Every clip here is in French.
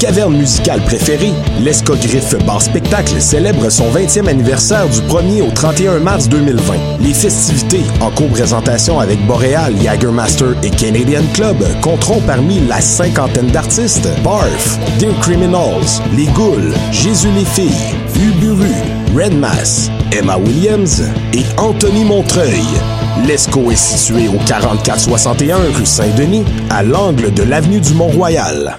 caverne musicale préférée, l'Escogriffe Bar Spectacle célèbre son 20e anniversaire du 1er au 31 mars 2020. Les festivités, en co-présentation avec Boréal, Jagermaster et Canadian Club, compteront parmi la cinquantaine d'artistes Barf, Dear Criminals, Les Ghouls, Jésus les filles, Uburu, Red Mass, Emma Williams et Anthony Montreuil. L'ESCO est situé au 4461 rue Saint-Denis, à l'angle de l'avenue du Mont-Royal.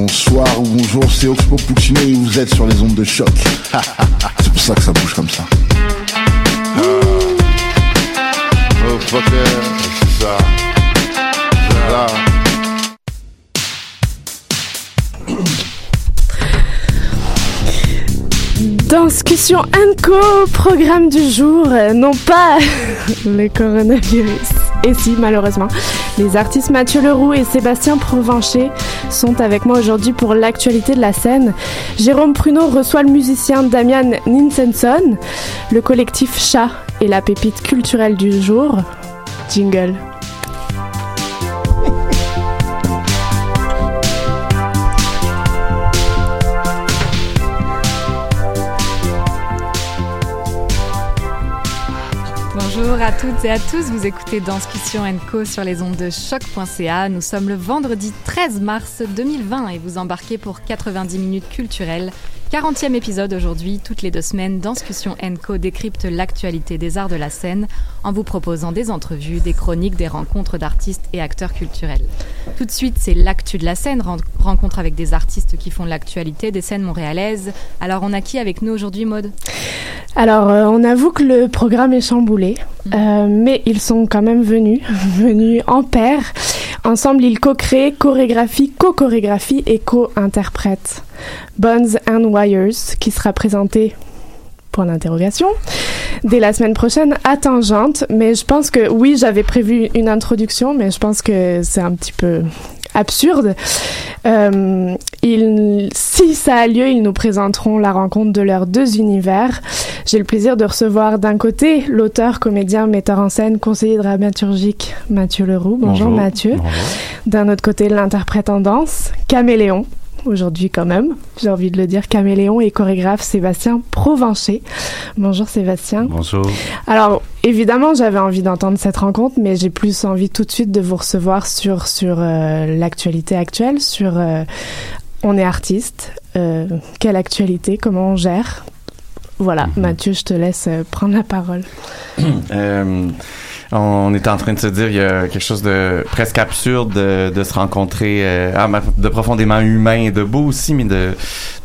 Bonsoir ou bonjour, c'est Oxpo Puccino et vous êtes sur les ondes de choc. c'est pour ça que ça bouge comme ça. Oh, fucker, c'est ça. Discussion Co, programme du jour, euh, non pas le coronavirus. Et si, malheureusement, les artistes Mathieu Leroux et Sébastien Provencher sont avec moi aujourd'hui pour l'actualité de la scène. Jérôme Pruneau reçoit le musicien Damian Ninsenson, le collectif Chat et la pépite culturelle du jour. Jingle. Bonjour à toutes et à tous, vous écoutez Danscussion Co sur les ondes de choc.ca. Nous sommes le vendredi 13 mars 2020 et vous embarquez pour 90 minutes culturelles. 40e épisode aujourd'hui, toutes les deux semaines, Danscussion Co décrypte l'actualité des arts de la scène en vous proposant des entrevues, des chroniques, des rencontres d'artistes et acteurs culturels. Tout de suite, c'est l'actu de la scène, ren- rencontre avec des artistes qui font l'actualité des scènes montréalaises. Alors on a qui avec nous aujourd'hui, Maude? Alors, euh, on avoue que le programme est chamboulé, euh, mais ils sont quand même venus, venus en paire. Ensemble, ils co-créent, chorégraphient, co-chorégraphient et co-interprètent Bones and Wires, qui sera présenté pour l'interrogation dès la semaine prochaine à Tangente. Mais je pense que oui, j'avais prévu une introduction, mais je pense que c'est un petit peu absurde. Euh, ils, si ça a lieu, ils nous présenteront la rencontre de leurs deux univers. J'ai le plaisir de recevoir d'un côté l'auteur, comédien, metteur en scène, conseiller dramaturgique Mathieu Leroux. Bonjour, Mathieu. D'un autre côté, l'interprète en danse, Caméléon. Aujourd'hui quand même, j'ai envie de le dire, Caméléon et chorégraphe Sébastien Provencher. Bonjour Sébastien. Bonjour. Alors, évidemment, j'avais envie d'entendre cette rencontre, mais j'ai plus envie tout de suite de vous recevoir sur, sur euh, l'actualité actuelle, sur euh, on est artiste, euh, quelle actualité, comment on gère. Voilà, Mathieu, je te laisse prendre la parole. On était en train de se dire, il y a quelque chose de presque absurde de, se rencontrer, euh, ah, de profondément humain et de beau aussi, mais de,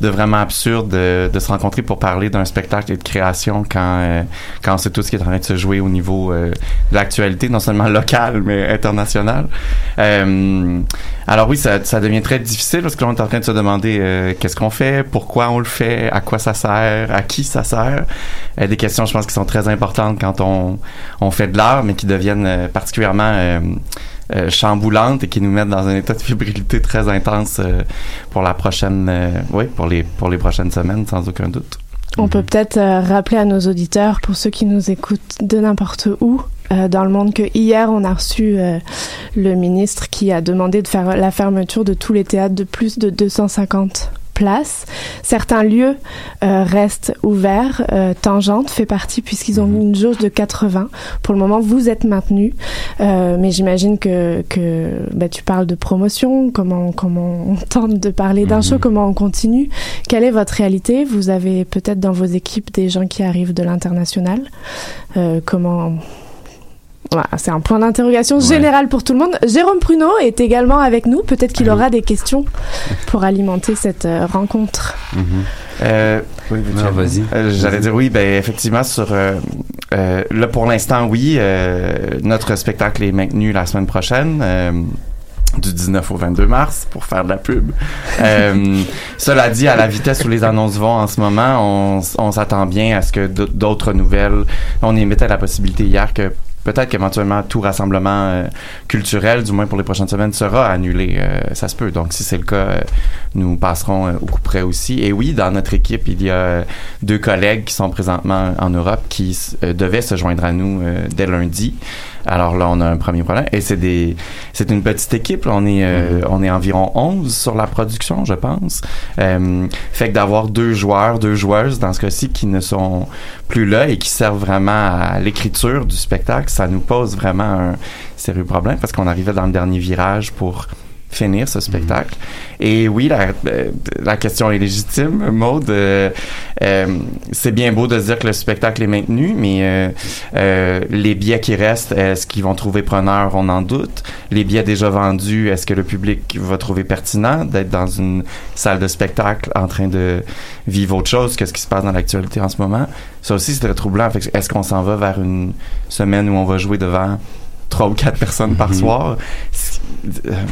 vraiment absurde de, se rencontrer pour parler d'un spectacle et de création quand, euh, quand c'est tout ce qui est en train de se jouer au niveau euh, de l'actualité, non seulement locale, mais internationale. Euh, alors oui, ça, ça devient très difficile parce que là, on est en train de se demander qu'est-ce qu'on fait, pourquoi on le fait, à quoi ça sert, à qui ça sert. Des questions, je pense, qui sont très importantes quand on, on fait de l'art, mais qui deviennent euh, particulièrement euh, euh, chamboulantes et qui nous mettent dans un état de fébrilité très intense pour la prochaine, oui, pour les pour les prochaines semaines, sans aucun doute. On peut peut-être rappeler à nos auditeurs, pour ceux qui nous écoutent de n'importe où dans le monde, que hier on a reçu le ministre qui a demandé de faire la fermeture de tous les théâtres de plus de 250 places. Certains lieux euh, restent ouverts. Euh, Tangente fait partie puisqu'ils ont mis une jauge de 80. Pour le moment, vous êtes maintenu, Euh, mais j'imagine que, que bah, tu parles de promotion. Comment comment on tente de parler d'un show Comment on continue Quelle est votre réalité? Vous avez peut-être dans vos équipes des gens qui arrivent de l'international. Euh, comment voilà, c'est un point d'interrogation général pour tout le monde. Jérôme Pruneau est également avec nous. Peut-être qu'il aura des questions pour alimenter cette euh, rencontre. Euh, oui, Non, Michel. vas-y. Euh, J'allais dire oui, ben effectivement sur euh, euh, là pour l'instant oui, euh, notre spectacle est maintenu la semaine prochaine. euh, du 19 au 22 mars pour faire de la pub. Euh, cela dit, à la vitesse où les annonces vont en ce moment, on, s'attend bien à ce que d'autres nouvelles. On émettait la possibilité hier que peut-être qu'éventuellement tout rassemblement euh, culturel, du moins pour les prochaines semaines, sera annulé. Euh, ça se peut. Donc si c'est le cas, euh, nous passerons euh, au coup près aussi. Et oui, dans notre équipe, il y a deux collègues qui sont présentement en Europe qui devaient se joindre à nous dès lundi. Alors là, on a un premier problème. Et c'est des, c'est une petite équipe. là. On est, euh, on est environ 11 sur la production, je pense. Euh, fait que d'avoir deux joueurs, deux joueuses dans ce cas-ci qui ne sont plus là et qui servent vraiment à l'écriture du spectacle, ça nous pose vraiment un sérieux problème parce qu'on arrivait dans le dernier virage pour finir ce spectacle. Et oui, la, euh, la question est légitime, Maude. Euh, euh, c'est bien beau de se dire que le spectacle est maintenu, mais euh, les billets qui restent, est-ce qu'ils vont trouver preneur? On en doute. Les billets déjà vendus, est-ce que le public va trouver pertinent d'être dans une salle de spectacle en train de vivre autre chose que ce qui se passe dans l'actualité en ce moment? Ça aussi, c'est très troublant. Est-ce qu'on s'en va vers une semaine où on va jouer devant trois ou quatre personnes par Mhm. soir? Euh,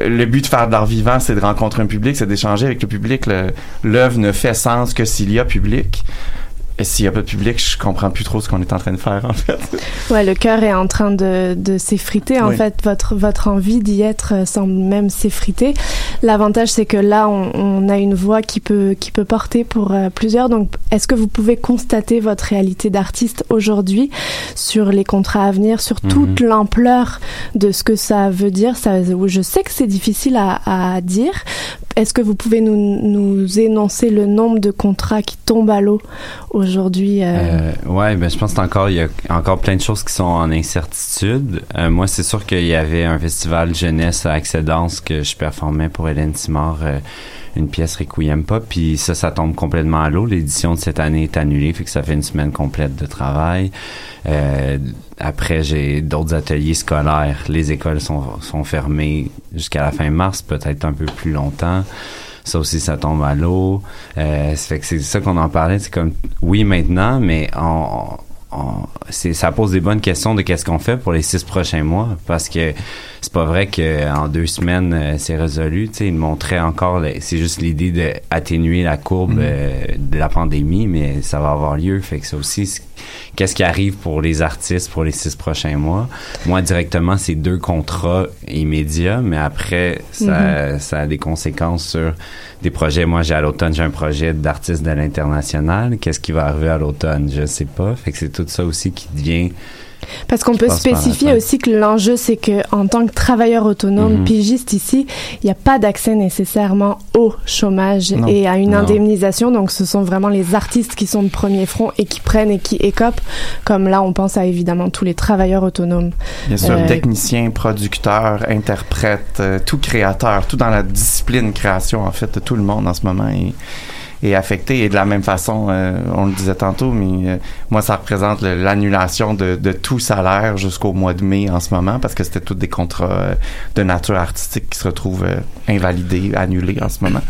le but de faire de l'art vivant, c'est de rencontrer un public, c'est d'échanger avec le public. L'œuvre ne fait sens que s'il y a public. Et s'il n'y a pas de public, je comprends plus trop ce qu'on est en train de faire, en fait. Ouais, le cœur est en train de, de s'effriter. En Oui. fait, votre, votre envie d'y être euh, semble même s'effriter. L'avantage, c'est que là, on, on a une voix qui peut, qui peut porter pour euh, plusieurs. Donc, est-ce que vous pouvez constater votre réalité d'artiste aujourd'hui sur les contrats à venir, sur toute l'ampleur de ce que ça veut dire? Ça, Je sais que c'est difficile à, à dire. Est-ce que vous pouvez nous, nous énoncer le nombre de contrats qui tombent à l'eau aujourd'hui? Euh, Euh, ouais, ben je pense qu'encore il y a encore plein de choses qui sont en incertitude. Euh, moi, c'est sûr qu'il y avait un festival jeunesse à Accédance que je performais pour Hélène Simard, euh, une pièce Requiem Pop, puis ça, ça tombe complètement à l'eau. L'édition de cette année est annulée, fait que ça fait une semaine complète de travail. Après, j'ai d'autres ateliers scolaires. Les écoles sont, sont fermées jusqu'à la fin mars, peut-être un peu plus longtemps. Ça aussi, ça tombe à l'eau. Euh, ça fait que c'est ça qu'on en parlait. C'est comme, oui, maintenant, mais on, ça pose des bonnes questions de qu'est-ce qu'on fait pour les six prochains mois. Parce que c'est pas vrai qu'en deux semaines, euh, c'est résolu. Tu sais, il montrait encore, c'est juste l'idée d'atténuer la courbe euh, de la pandémie, mais ça va avoir lieu. Fait que ça aussi, qu'est-ce qui arrive pour les artistes pour les six prochains mois? Moi, directement, c'est deux contrats immédiats, mais après, ça, ça a des conséquences sur des projets. Moi, j'ai à l'automne, j'ai un projet d'artiste de l'international. Qu'est-ce qui va arriver à l'automne? Je sais pas. Fait que c'est tout ça aussi qui devient Parce qu'on peut spécifier aussi que l'enjeu, c'est que en tant que travailleur autonome, Mhm. pigiste ici, il n'y a pas d'accès nécessairement au chômage Non. et à une Non. indemnisation. Donc, ce sont vraiment les artistes qui sont de premier front et qui prennent et qui écopent. Comme là, on pense à évidemment tous les travailleurs autonomes. Bien sûr, Euh, technicien, producteur, interprète, euh, tout créateur, tout dans la discipline création, en fait, tout le monde en ce moment est, est affecté. Et de la même façon, euh, on le disait tantôt, mais euh, moi, ça représente l'annulation de, de tout salaire jusqu'au mois de mai en ce moment, parce que c'était tous des contrats euh, de nature artistique qui se retrouvent euh, invalidés, annulés en ce moment.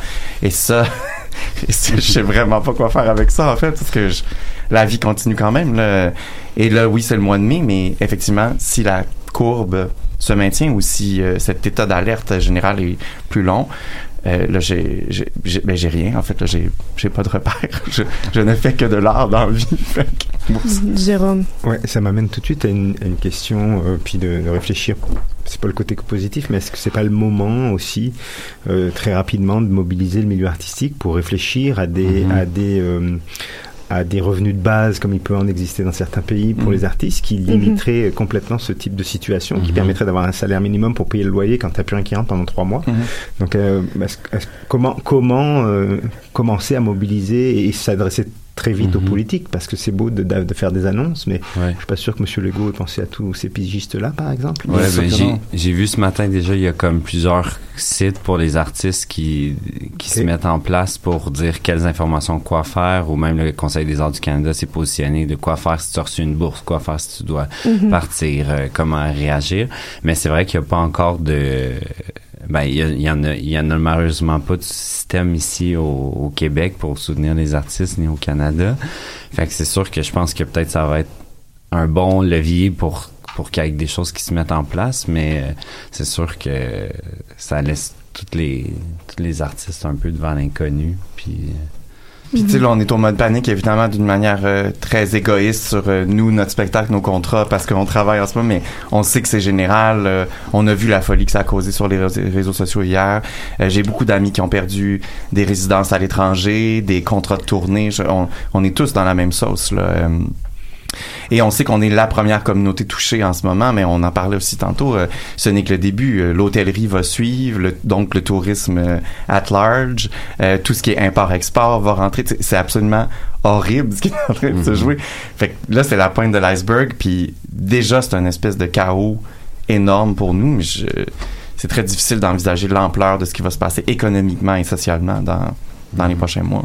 Et ça, je sais vraiment pas quoi faire avec ça, en fait, parce que je- la vie continue quand même. Là. Et là, oui, c'est le mois de mai, mais effectivement, si la courbe se maintient ou si euh, cet état d'alerte général est plus long, Euh, là, j'ai, j'ai, j'ai, ben, j'ai rien. En fait, là, j'ai, j'ai pas de repère. Je, je ne fais que de l'art dans la vie. Fait que, moi, c'est- Jérôme. Ouais, ça m'amène tout de suite à une, à une question, euh, puis de, de réfléchir. C'est pas le côté positif, mais est-ce que c'est pas le moment aussi, euh, très rapidement, de mobiliser le milieu artistique pour réfléchir à des, Mhm. à des, euh, à des revenus de base comme il peut en exister dans certains pays pour Mhm. les artistes qui limiteraient complètement ce type de situation, qui Mhm. permettrait d'avoir un salaire minimum pour payer le loyer quand t'as plus rien qui rentre pendant trois mois. Donc, euh, comment, comment euh, commencer à mobiliser et s'adresser très vite aux Mhm. politiques Parce que c'est beau de, de- de faire des annonces, mais Ouais. je suis pas sûr que M. Legault ait pensé à tous ces pigistes-là, par exemple. Ouais, ben, j'ai, vu ce matin déjà, il y a comme plusieurs sites pour les artistes qui, qui se mettent en place pour dire quelles informations, quoi faire, ou même le Conseil des arts du Canada s'est positionné de quoi faire si tu as reçu une bourse, quoi faire si tu dois Mhm. partir, euh, comment réagir. Mais c'est vrai qu'il n'y a pas encore de... Ben, il y, a- il y en a, y en a malheureusement pas de système ici au, au Québec pour soutenir les artistes ni au Canada. Fait que c'est sûr que je pense que peut-être ça va être un bon levier pour pour qu'il y ait des choses qui se mettent en place, mais euh, c'est sûr que ça laisse toutes les tous les artistes un peu devant l'inconnu. Puis euh, Puis tu sais, là, on est au mode panique, évidemment, d'une manière euh, très égoïste sur euh, nous, notre spectacle, nos contrats, parce qu'on travaille en ce moment, mais on sait que c'est général. euh, on a vu la folie que ça a causé sur les réseaux sociaux hier. Euh, J'ai beaucoup d'amis qui ont perdu des résidences à l'étranger, des contrats de tournée. Je- on, on est tous dans la même sauce, là. Et on sait qu'on est la première communauté touchée en ce moment, mais on en parlait aussi tantôt. euh, ce n'est que le début. Euh, L'hôtellerie va suivre, le- donc le tourisme euh, at large, euh, tout ce qui est import-export va rentrer. C'est absolument horrible ce qui est en train de se Mhm. jouer. Fait que là, c'est la pointe de l'iceberg, puis déjà, c'est un espèce de chaos énorme pour nous, mais je- c'est très difficile d'envisager l'ampleur de ce qui va se passer économiquement et socialement dans, dans les prochains mois.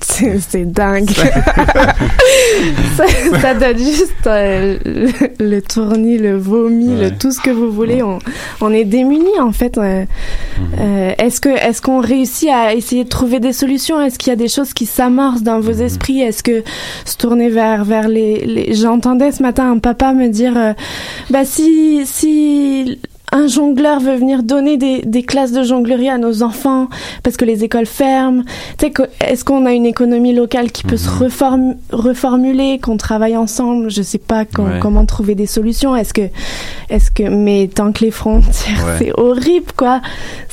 C'est dingue. ça, ça donne juste euh, le, le tournis, le vomi, Ouais. le tout ce que vous voulez. On, on est démunis en fait. Euh, euh, est-ce que est-ce qu'on réussit à essayer de trouver des solutions? Est-ce qu'il y a des choses qui s'amorcent dans vos esprits? Est-ce que se tourner vers vers les, les... j'entendais ce matin un papa me dire euh, bah si si un jongleur veut venir donner des, des classes de jonglerie à nos enfants parce que les écoles ferment. Tu sais, que- est-ce qu'on a une économie locale qui peut se reform- reformuler, qu'on travaille ensemble? Je sais pas Ouais. comment trouver des solutions. Est-ce que, est-ce que, mais tant que les frontières, Ouais. c'est horrible, quoi.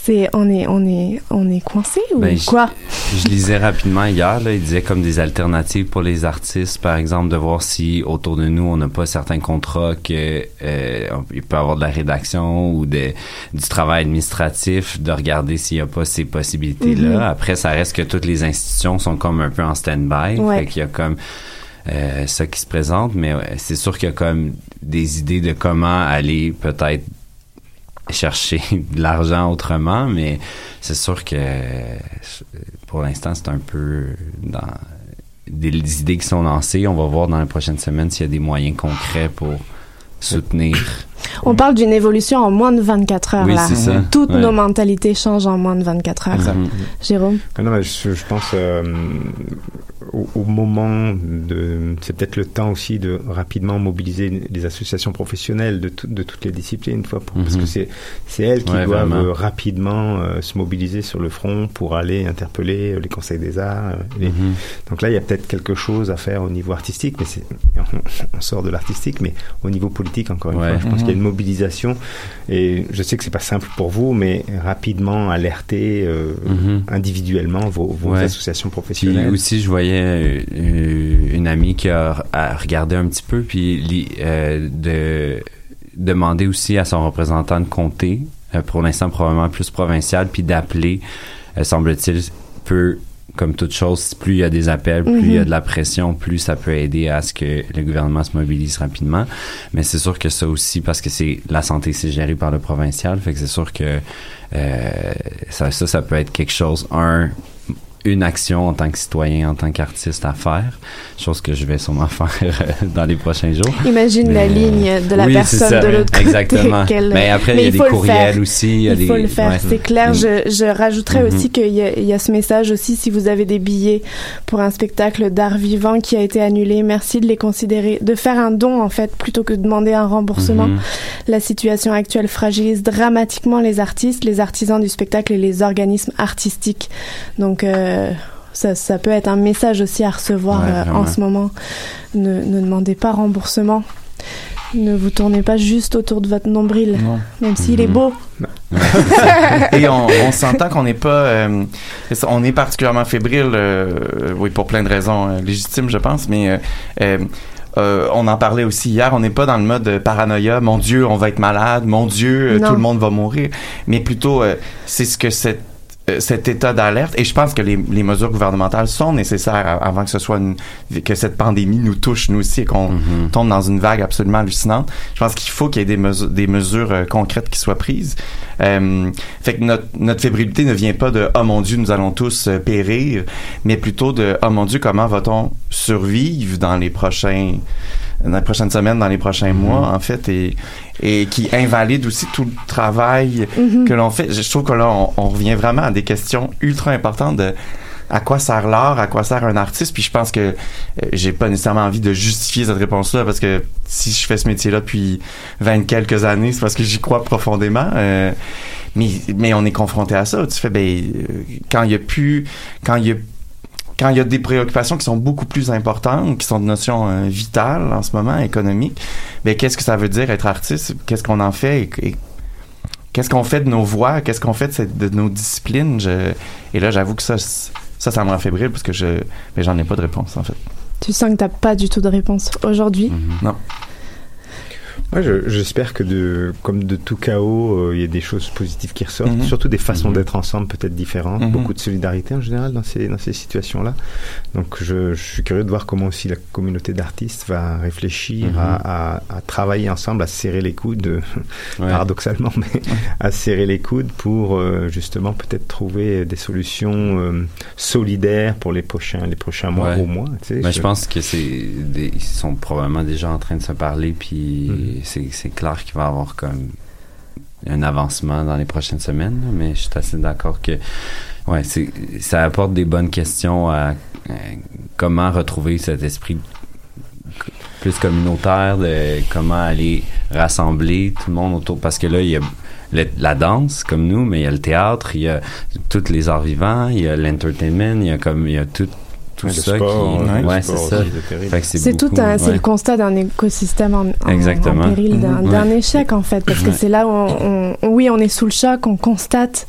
C'est, on est, on est, on est coincé ou Ben, quoi? Je lisais rapidement hier, là, il disait comme des alternatives pour les artistes, par exemple, de voir si autour de nous on n'a pas certains contrats que euh, il peut y avoir de la rédaction ou de, du travail administratif, de regarder s'il n'y a pas ces possibilités-là. Mhm. Après, ça reste que toutes les institutions sont comme un peu en stand-by, Ouais. fait qu'il y a comme euh, ça qui se présente, mais ouais, c'est sûr qu'il y a comme des idées de comment aller peut-être chercher de l'argent autrement, mais c'est sûr que pour l'instant, c'est un peu dans des, des idées qui sont lancées. On va voir dans les prochaines semaines s'il y a des moyens concrets pour soutenir. On parle d'une évolution en moins de 24 heures Oui, là. c'est ça. Toutes Ouais. nos mentalités changent en moins de 24 heures. Mhm. Jérôme? Non, mais je, je pense euh, au, au moment de. C'est peut-être le temps aussi de rapidement mobiliser les associations professionnelles de, de toutes les disciplines, une fois, pour- parce Mhm. que c'est c'est elles qui Ouais, doivent vraiment. euh, rapidement euh, se mobiliser sur le front pour aller interpeller euh, les conseils des arts. Mhm. Donc là, il y a peut-être quelque chose à faire au niveau artistique, mais c'est on, on sort de l'artistique, mais au niveau politique encore une Ouais. fois, je pense Mhm. qu'il y a une mobilisation et je sais que c'est pas simple pour vous, mais rapidement alerter euh, Mhm. individuellement vos, vos Ouais. associations Puis professionnelles. aussi, je voyais euh, une amie qui a, a regardé un petit peu, puis li- euh, de demander aussi à son représentant de comté, euh, pour l'instant probablement plus provincial, puis d'appeler, semble-t-il, peut comme toute chose, plus il y a des appels, plus il y a Mhm. de la pression, plus ça peut aider à ce que le gouvernement se mobilise rapidement. Mais c'est sûr que ça aussi, parce que c'est la santé, c'est géré par le provincial, fait que c'est sûr que euh, ça, ça, ça peut être quelque chose. Un, une action en tant que citoyen, en tant qu'artiste à faire, chose que je vais sûrement faire euh, dans les prochains jours. Imagine la ligne de la oui, personne ça, de l'autre côté. Exactement. Mais après, Mais il y a des courriels aussi. il y a Il faut des- le faire, ouais. c'est clair. Je, je rajouterais Mhm. aussi qu'il y, a- il y a ce message aussi si vous avez des billets pour un spectacle d'art vivant qui a été annulé, merci de les considérer, de faire un don en fait plutôt que de demander un remboursement. Mhm. La situation actuelle fragilise dramatiquement les artistes, les artisans du spectacle et les organismes artistiques. Donc euh, ça, ça peut être un message aussi à recevoir Ouais, euh, en ce moment. Ne, ne demandez pas remboursement. Ne vous tournez pas juste autour de votre nombril, Non. même s'il est Mhm. beau. Et on, on s'entend qu'on n'est pas, euh, on est particulièrement fébrile, euh, oui, pour plein de raisons euh, légitimes, je pense, mais euh, euh, euh, on en parlait aussi hier, on n'est pas dans le mode euh, paranoïa, mon Dieu, on va être malade, mon Dieu, euh, tout le monde va mourir, mais plutôt, euh, c'est ce que cette euh, cet état d'alerte et je pense que les, les mesures gouvernementales sont nécessaires avant que ce soit une, que cette pandémie nous touche nous aussi et qu'on Mhm. tombe dans une vague absolument hallucinante. Je pense qu'il faut qu'il y ait des mesures, des mesures euh, concrètes qui soient prises. Euh, fait que notre, notre fébrilité ne vient pas de oh mon Dieu nous allons tous euh, périr, mais plutôt de oh mon Dieu comment va-t-on survivre dans les prochains dans les prochaines semaines, dans les prochains mois en fait et et qui invalide aussi tout le travail Mhm. que l'on fait. Je je trouve que là on, on revient vraiment à des questions ultra importantes de à quoi sert l'art, à quoi sert un artiste, puis je pense que euh, j'ai pas nécessairement envie de justifier cette réponse-là parce que si je fais ce métier-là depuis 20 quelques années, c'est parce que j'y crois profondément. euh, mais, mais on est confronté à ça. Tu fais, ben, euh, quand il y a plus, quand il y a quand il y a des préoccupations qui sont beaucoup plus importantes, qui sont de notions euh, vitales en ce moment, économiques, ben qu'est-ce que ça veut dire être artiste? Qu'est-ce qu'on en fait? Et, et qu'est-ce qu'on fait de nos voix? Qu'est-ce qu'on fait de, nos disciplines? Je- Et là, j'avoue que ça, ça, ça me rend fébrile parce que je, ben, j'en ai pas de réponse en fait. Tu sens que t'as pas du tout de réponse aujourd'hui? Non. Je- j'espère que de, comme de tout chaos, euh, il y a des choses positives qui ressortent, Mhm. surtout des façons Mhm. d'être ensemble peut-être différentes, Mhm. beaucoup de solidarité en général dans ces, dans ces situations-là. Donc, je, je suis curieux de voir comment aussi la communauté d'artistes va réfléchir à, à- à travailler ensemble, à se serrer les coudes, Ouais. paradoxalement, mais à se serrer les coudes pour euh, justement peut-être trouver des solutions euh, solidaires pour les prochains, les prochains mois Ouais. au mois. tu sais. Ben, je pense que c'est ils sont probablement déjà en train de se parler puis. C'est clair qu'il va y avoir comme un avancement dans les prochaines semaines mais je suis assez d'accord que ouais ça apporte des bonnes questions à, comment retrouver cet esprit plus communautaire de comment aller rassembler tout le monde autour. Parce que là il y a la danse comme nous mais il y a le théâtre il y a tous les arts vivants il y a l'entertainment il y a comme il y a tout tout Ouais, ça sport, qui ouais, ouais, le c'est ça tout un, c'est ouais. le constat d'un écosystème en, en- Exactement. en péril, d'un Mhm. Ouais. échec en fait, parce que c'est là où on, on- oui, on est sous le choc, on constate,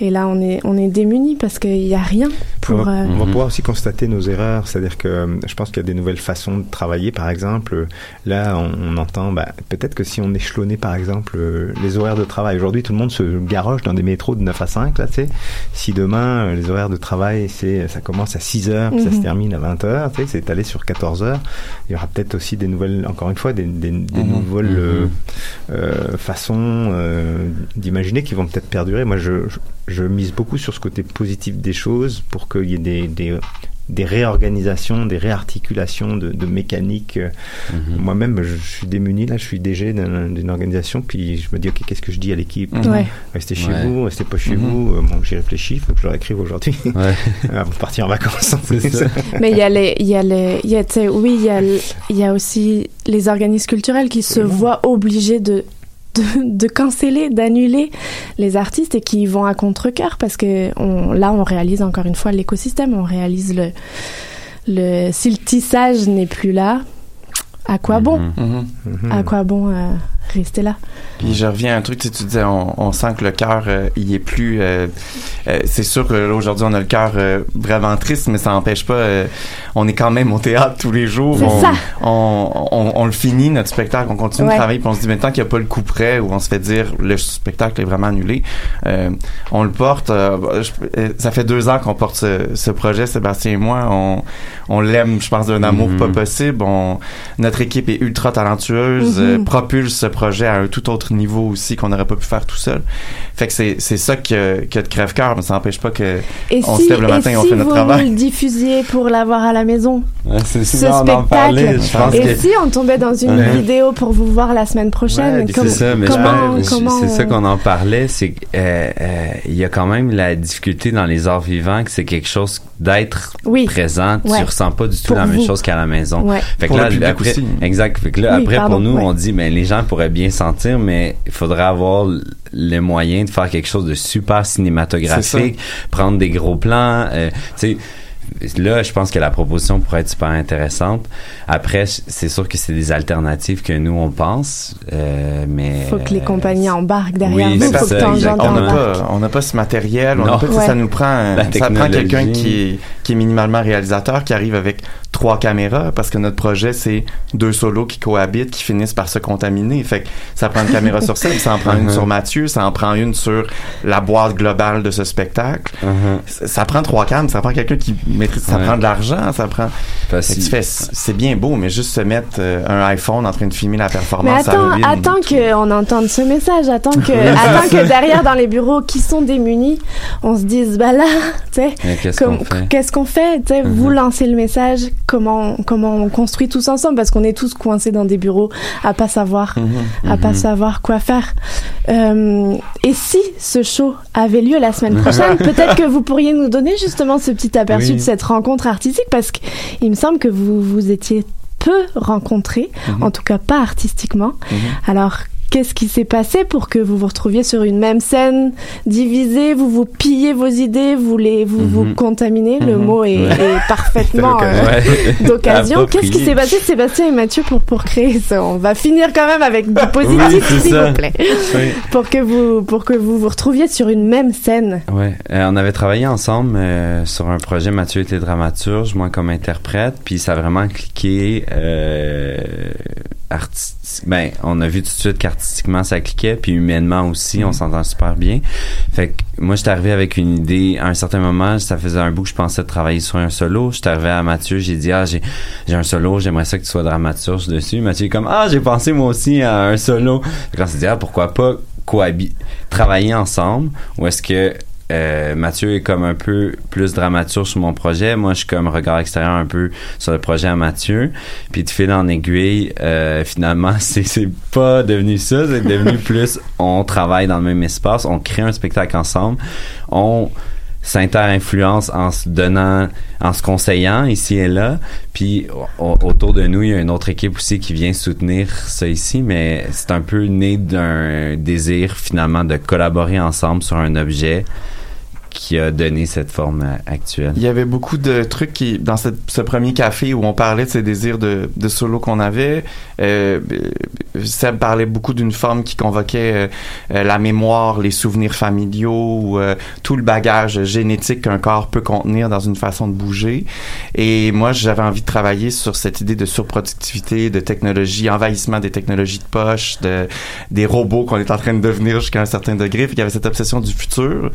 et là on est, on est démuni parce qu'il y a rien pour. On va, euh, on va Mhm. pouvoir aussi constater nos erreurs, c'est-à-dire que euh, je pense qu'il y a des nouvelles façons de travailler. Par exemple, euh, là, on, on entend bah, peut-être que si on échelonnait, par exemple, euh, les horaires de travail. Aujourd'hui, tout le monde se garoche dans des métros de 9 à 5, là, tu sais. Si demain, euh, les horaires de travail, c'est, ça commence à 6 heures, puis ça Mhm. se termine à 20 heures, tu sais, c'est étalé sur 14 heures. Il y aura peut-être aussi des nouvelles, encore une fois, des, des, des Mhm. nouvelles euh, Mhm. euh, façons euh, d'imaginer qui vont peut-être perdurer. Moi, je, je, je mise beaucoup sur ce côté positif des choses pour qu'il y ait des, des, des réorganisations, des réarticulations de, de mécanique. Euh, Mhm. Moi-même, je, je suis démuni, là, je suis DG d'un- d'une organisation, puis je me dis, OK, qu'est-ce que je dis à l'équipe? Ouais. Restez chez Ouais. vous, restez pas chez Mhm. vous. Euh, bon, j'y réfléchis, il faut que je leur écrive aujourd'hui Ouais. avant de partir en vacances. Ça. Mais il y a les, il y a les, y a, oui, il y a, y aussi les organismes culturels qui se voient obligés de, de, canceller, d'annuler les artistes et qui vont à contre-cœur parce que là, on réalise encore une fois l'écosystème, on réalise le, le, si le tissage n'est plus là, à quoi bon? Mhm. Mhm. À quoi bon euh, rester là? Puis je reviens à un truc, tu sais, tu disais, on, on sent que le cœur, euh, il est plus. euh, euh, c'est sûr que là, aujourd'hui, on a le cœur euh, vraiment triste, mais ça n'empêche pas. euh, on est quand même au théâtre tous les jours. C'est on, ça. On, on, on le finit, notre spectacle, on continue Ouais. de travailler, puis on se dit, maintenant qu'il n'y a pas le coup près, où on se fait dire, le spectacle est vraiment annulé, euh, on le porte. euh, je- euh, ça fait deux ans qu'on porte ce, ce projet, Sébastien et moi. On, on l'aime, je pense, d'un amour Mhm. pas possible. On, notre équipe est ultra talentueuse, Mhm. euh, propulse ce projet à un tout autre niveau aussi qu'on n'aurait pas pu faire tout seul. Fait que c'est c'est ça que que de crève-cœur, mais ça n'empêche pas que Et on si, se lève le matin et on si fait notre vous travail. nous le diffusiez pour l'avoir à la maison? C'est ce ça, on en spectacle. parlait. Je pense et que si on tombait dans une Ouais. vidéo pour vous voir la semaine prochaine c'est comme- ça, mais je comment, c'est ça on- qu'on en parlait, c'est qu'il y a quand même la difficulté dans les arts vivants que c'est quelque chose d'être Oui. présent, tu Ouais. ressens pas du tout Pour la même vous. chose qu'à la maison. Ouais. Fait que Pour là, le public après, aussi. Exact. Fait que là, Oui, après pardon, pour nous, ouais. on dit, ben les gens pourraient bien sentir, mais il faudrait avoir les moyens de faire quelque chose de super cinématographique, prendre des gros plans, euh, tu sais. Là, je pense que la proposition pourrait être super intéressante. Après, c'est sûr que c'est des alternatives que nous on pense, euh, mais faut que les euh, compagnies embarquent derrière oui, vous, c'est faut ça, que on n'a pas, on n'a pas ce matériel, on pas, Ouais. ça nous prend, ça prend quelqu'un qui est, qui est minimalement réalisateur, qui arrive avec trois caméras, parce que notre projet, c'est deux solos qui cohabitent, qui finissent par se contaminer. Fait que ça prend une caméra sur scène, ça en prend une Mhm. sur Mathieu, ça en prend une sur la boîte globale de ce spectacle. uh-huh. Ça, ça prend trois cams, ça prend quelqu'un qui maîtrise, ça Ouais. prend de l'argent, ça prend. Parce Fait que que- tu fais, c'est bien beau, mais juste se mettre euh, un iPhone en train de filmer la Mais performance, ça attends, attends qu'on entende ce message, attends que, attends que derrière dans les bureaux qui sont démunis, on se dise bah là, tu sais, Mais qu'est-ce qu'on fait? qu'est-ce qu'on fait, tu sais, vous Mhm. lancez le message, comment comment on construit tous ensemble parce qu'on est tous coincés dans des bureaux à pas savoir Mhm. à pas Mhm. savoir quoi faire. Euh, et si ce show avait lieu la semaine prochaine, peut-être que vous pourriez nous donner justement ce petit aperçu Oui. de cette rencontre artistique parce qu'il me semble que vous vous étiez peu rencontrés, Mhm. en tout cas pas artistiquement. Alors, qu'est-ce qui s'est passé pour que vous vous retrouviez sur une même scène, divisée, vous vous pillez vos idées, vous les, vous, vous Mhm. contaminez, le Mhm. mot est, Ouais. est parfaitement euh, d'occasion. Qu'est-ce qui s'est passé, Sébastien et Mathieu, pour, pour créer ça? On va finir quand même avec du positif, Oui, s'il vous plaît. Oui. Pour que vous, pour que vous vous retrouviez sur une même scène. Ouais, euh, on avait travaillé ensemble euh, sur un projet. Mathieu était dramaturge, moi comme interprète, puis ça a vraiment cliqué. Artistique. Ben, on a vu tout de suite qu'artistiquement ça cliquait, puis humainement aussi, on s'entend super bien. Fait que moi, j'étais arrivé avec une idée. À un certain moment, ça faisait un bout que je pensais de travailler sur un solo. J'étais arrivé à Mathieu, j'ai dit ah j'ai j'ai un solo, j'aimerais ça que tu sois dramaturge dessus. Mathieu est comme ah j'ai pensé moi aussi à un solo. Fait que là, on s'est dit ah pourquoi pas cohabiter, travailler ensemble? Ou est-ce que euh, Mathieu est comme un peu plus dramaturge sur mon projet. Moi, je suis comme regard extérieur un peu sur le projet à Mathieu. Puis de fil en aiguille, euh, finalement, c'est c'est pas devenu ça. C'est devenu plus on travaille dans le même espace, on crée un spectacle ensemble, on s'inter-influence en se donnant, en se conseillant ici et là. Puis au- autour de nous, il y a une autre équipe aussi qui vient soutenir ça ici, mais c'est un peu né d'un désir finalement de collaborer ensemble sur un objet qui a donné cette forme euh, actuelle? Il y avait beaucoup de trucs qui, dans ce premier café où on parlait de ces désirs de, solo qu'on avait, euh, Seb parlait beaucoup d'une forme qui convoquait euh, euh, la mémoire, les souvenirs familiaux, ou, tout le bagage génétique qu'un corps peut contenir dans une façon de bouger. Et moi, j'avais envie de travailler sur cette idée de surproductivité, de technologie, envahissement des technologies de poche, de, des robots qu'on est en train de devenir jusqu'à un certain degré. Qu'il y avait cette obsession du futur.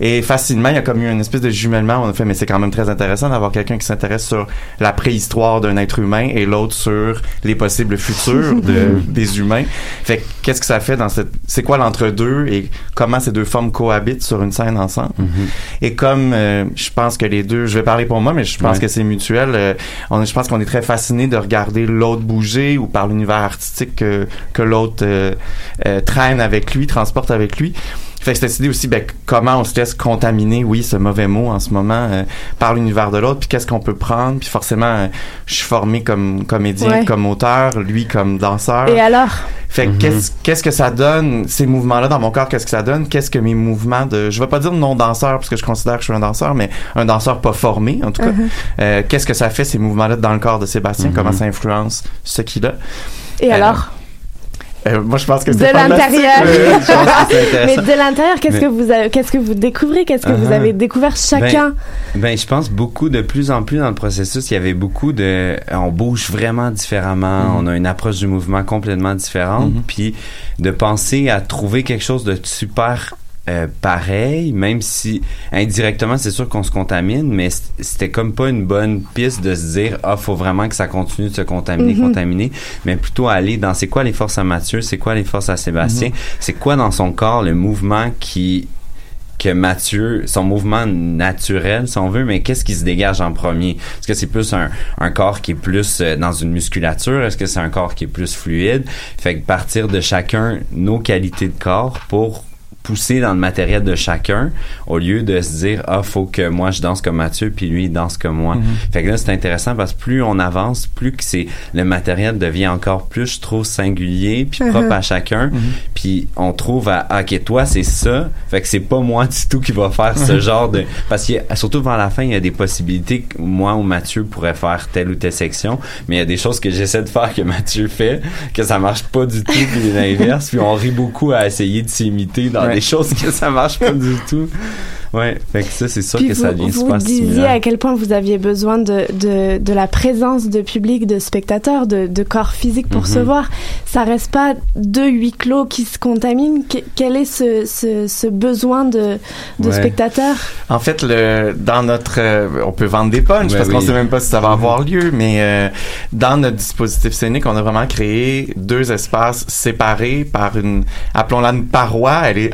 Et facilement, il y a comme eu une espèce de jumellement. On a fait, mais c'est quand même très intéressant d'avoir quelqu'un qui s'intéresse sur la préhistoire d'un être humain et l'autre sur les possibles futurs de, des humains. Fait que qu'est-ce que ça fait dans cette, c'est quoi l'entre-deux et comment ces deux formes cohabitent sur une scène ensemble? Mhm. Et comme euh, je pense que les deux, je vais parler pour moi, mais je pense Ouais. que c'est mutuel. euh, on, je pense qu'on est très fasciné de regarder l'autre bouger ou par l'univers artistique que, que l'autre euh, euh, traîne avec lui, transporte avec lui. Fait que cette idée aussi, ben, comment on se laisse contaminer, oui, ce mauvais mot en ce moment, euh, par l'univers de l'autre, puis qu'est-ce qu'on peut prendre, puis forcément, euh, je suis formé comme comédien, Ouais. comme auteur, lui comme danseur. Et alors? Fait que Mhm. qu'est-ce qu'est-ce que ça donne ces mouvements-là dans mon corps Qu'est-ce que ça donne? Qu'est-ce que mes mouvements de je vais pas dire non danseur parce que je considère que je suis un danseur, mais un danseur pas formé en tout cas. Mhm. Euh, qu'est-ce que ça fait ces mouvements-là dans le corps de Sébastien? Mhm. Comment ça influence ce qu'il a? Et Euh, alors? Euh, Moi je pense que De c'est fantastique, l'intérieur. mais- de l'intérieur, qu'est-ce que vous avez- qu'est-ce que vous découvrez? Qu'est-ce que vous Uh-huh. avez découvert chacun? Ben, je pense beaucoup de plus en plus dans le processus, il y avait beaucoup de, on bouge vraiment différemment, Mhm. on a une approche du mouvement complètement différente, Mhm. puis de penser à trouver quelque chose de super euh, pareil, même si indirectement c'est sûr qu'on se contamine, mais c'était comme pas une bonne piste de se dire ah faut vraiment que ça continue de se contaminer, Mhm. contaminer, mais plutôt aller dans c'est quoi les forces à Mathieu, c'est quoi les forces à Sébastien, Mhm. c'est quoi dans son corps le mouvement qui que Mathieu, son mouvement naturel, si on veut, mais qu'est-ce qui se dégage en premier? Est-ce que c'est plus un, un corps qui est plus euh, dans une musculature? Est-ce que c'est un corps qui est plus fluide? Fait que partir de chacun nos qualités de corps pour pousser dans le matériel de chacun au lieu de se dire ah faut que moi je danse comme Mathieu puis lui il danse comme moi Mhm. fait que là c'est intéressant parce que plus on avance plus que c'est le matériel devient encore plus je trouve singulier puis propre Mhm. à chacun puis on trouve à ah, ok toi c'est ça fait que c'est pas moi du tout qui va faire ce Mhm. genre de parce que surtout vers la fin il y a des possibilités que moi ou Mathieu pourrait faire telle ou telle section mais il y a des choses que j'essaie de faire que Mathieu fait que ça marche pas du tout puis l'inverse puis on rit beaucoup à essayer de s'imiter dans Ouais. des choses que ça marche pas du tout ouais fait que ça c'est sûr Puis que vous, ça devient vous super disiez stimulant à quel point vous aviez besoin de, de, de la présence de public, de spectateurs, de, de corps physique pour Mhm. se voir. Ça reste pas deux huis clos qui se contaminent. Que- quel est ce, ce, ce besoin de, de Ouais. spectateurs? En fait, le, dans notre, euh, on peut vendre des punchs Ouais, parce qu'on oui. sait même pas si ça va avoir lieu, mais euh, dans notre dispositif scénique, on a vraiment créé deux espaces séparés par une, appelons-la une paroi. Elle est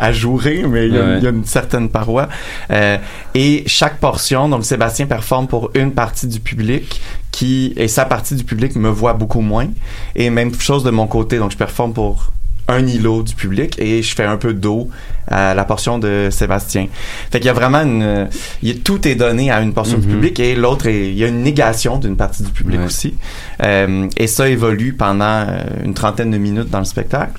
mais il y, a- Ouais. il y a une certaine paroi. Euh, et chaque portion, donc Sébastien performe pour une partie du public qui, et sa partie du public me voit beaucoup moins. Et même chose de mon côté, donc je performe pour un îlot du public et je fais un peu d'eau à la portion de Sébastien. Fait qu'il y a vraiment une, il y a- tout est donné à une portion du Mhm. public et l'autre est, il y a une négation d'une partie du public aussi. Euh, et ça évolue pendant euh, une trentaine de minutes dans le spectacle.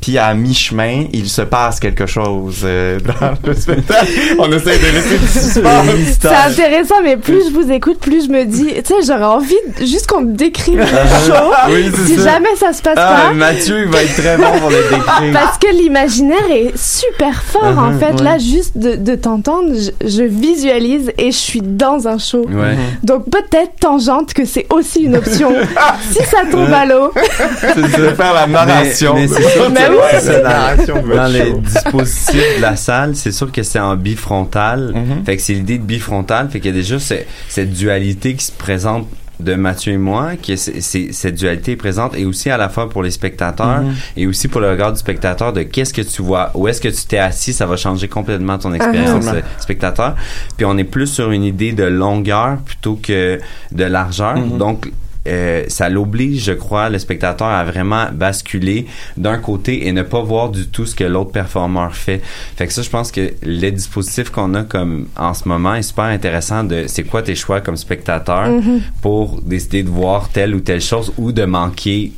Puis à mi-chemin, il se passe quelque chose euh, dans le spectacle. On essaie de laisser du suspense. C'est intéressant, mais plus je vous écoute, plus je me dis, tu sais, j'aurais envie de- juste qu'on me décrive le show. Oui, si ça. jamais ça se passe ah, pas. Mathieu il va être très bon pour le décrire Parce que l'imaginaire est super fort en Mhm, fait. ouais. Là, juste de, de t'entendre, je, je visualise et je suis dans un show. Ouais. Donc peut-être tangente que c'est aussi une option. si ça tombe à l'eau. C'est de faire la narration. Mais, mais c'est sûr Mais que oui. la narration dans, les dispositifs de la salle, c'est sûr que c'est en bifrontal. Fait que c'est l'idée de bifrontal. Fait qu'il y a déjà ce- cette dualité qui se présente de Mathieu et moi, que c'est, c'est- cette dualité est présente et aussi à la fois pour les spectateurs Mhm. et aussi pour le regard du spectateur de qu'est-ce que tu vois, où est-ce que tu t'es assis, ça va changer complètement ton expérience Uh-huh. euh, spectateur. Puis on est plus sur une idée de longueur plutôt que de largeur. Mhm. Donc euh, ça l'oblige, je crois, le spectateur à vraiment basculer d'un côté et ne pas voir du tout ce que l'autre performeur fait. Fait que ça, je pense que les dispositifs qu'on a comme en ce moment est super intéressant de c'est quoi tes choix comme spectateur Mhm. pour décider de voir telle ou telle chose ou de manquer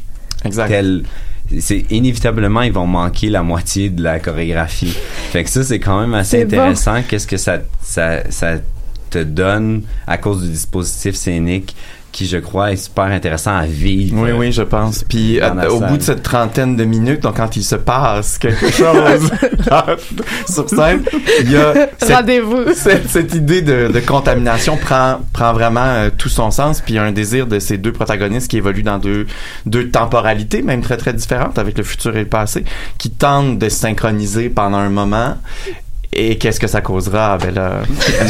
Exact. telle c'est inévitablement ils vont manquer la moitié de la chorégraphie. Fait que ça c'est quand même assez C'est bon. intéressant qu'est-ce que ça ça ça te donne à cause du dispositif scénique? Qui je crois est super intéressant à vivre. Oui, oui, je pense. Puis à- la au salle. bout de cette trentaine de minutes, donc quand il se passe quelque chose sur scène, il y a cette, Rendez-vous. cette, cette idée de, de contamination prend prend vraiment euh, tout son sens. Puis il y a un désir de ces deux protagonistes qui évoluent dans deux deux temporalités, même très très différentes, avec le futur et le passé, qui tentent de se synchroniser pendant un moment. Et qu'est-ce que ça causera? Ben là.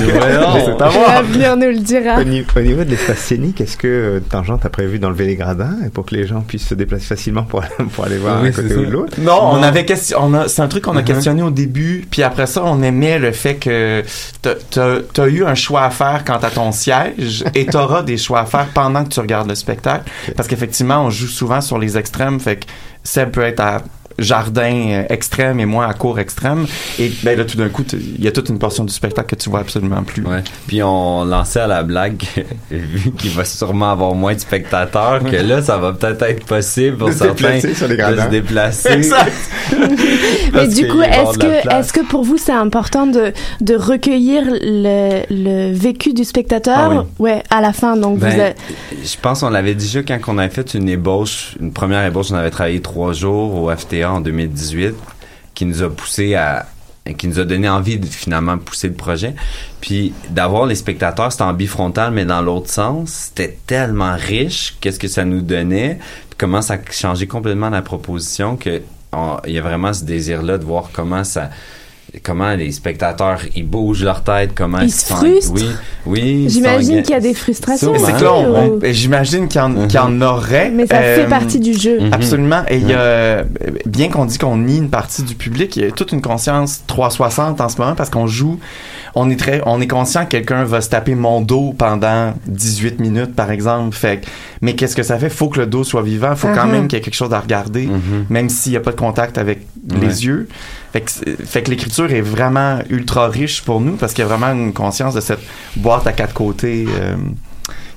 L'avenir nous le dira. Au, ni- au niveau de l'espace scénique, est-ce que euh, Tangente a prévu d'enlever les gradins pour que les gens puissent se déplacer facilement pour, pour aller voir Oui, un côté ou l'autre? Non, on avait question, on a, c'est un truc qu'on a Uh-huh. questionné au début, puis après ça, on aimait le fait que t'as, eu un choix à faire quant à ton siège, et t'auras des choix à faire pendant que tu regardes le spectacle, parce qu'effectivement, on joue souvent sur les extrêmes, fait que Seb peut être à jardin euh, extrême et moi à court extrême, et ben là, tout d'un coup, il y a toute une portion du spectacle que tu vois absolument plus. Ouais. Puis on lançait à la blague, vu qu'il va sûrement avoir moins de spectateurs, que là, ça va peut-être être possible pour certains déplacer sur les de se déplacer. Exact. Mais du coup, est-ce que, est-ce que pour vous c'est important de, de recueillir le, le vécu du spectateur? Ah oui. Ouais, à la fin. Donc vous Ben, je pense qu'on l'avait déjà quand on avait fait une ébauche, une première ébauche, on avait travaillé trois jours au FTA en 2018, qui nous a poussé à qui nous a donné envie de finalement pousser le projet. Puis d'avoir les spectateurs, c'était en bifrontal, mais dans l'autre sens, c'était tellement riche, qu'est-ce que ça nous donnait, puis comment ça a changé complètement la proposition que il y a vraiment ce désir-là de voir comment ça comment les spectateurs ils bougent leur tête, comment Ils se sont- frustrent. Oui, oui. ils J'imagine qu'il y a des frustrations. C'est on- ou- on- j'imagine qu'il y, en- qu'il y en aurait. Mais ça Euh, fait partie du jeu. Mhm. Absolument. Et il y a, bien qu'on dit qu'on nie une partie du public, il y a toute une conscience 360 en ce moment parce qu'on joue, on est très, on est conscient que quelqu'un va se taper mon dos pendant 18 minutes, par exemple. Fait que- mais qu'est-ce que ça fait? Faut que le dos soit vivant. Faut quand même qu'il y ait quelque chose à regarder, même s'il n'y a pas de contact avec Ouais. les yeux. Fait que, c'est- fait que l'écriture est vraiment ultra riche pour nous parce qu'il y a vraiment une conscience de cette boîte à quatre côtés, euh,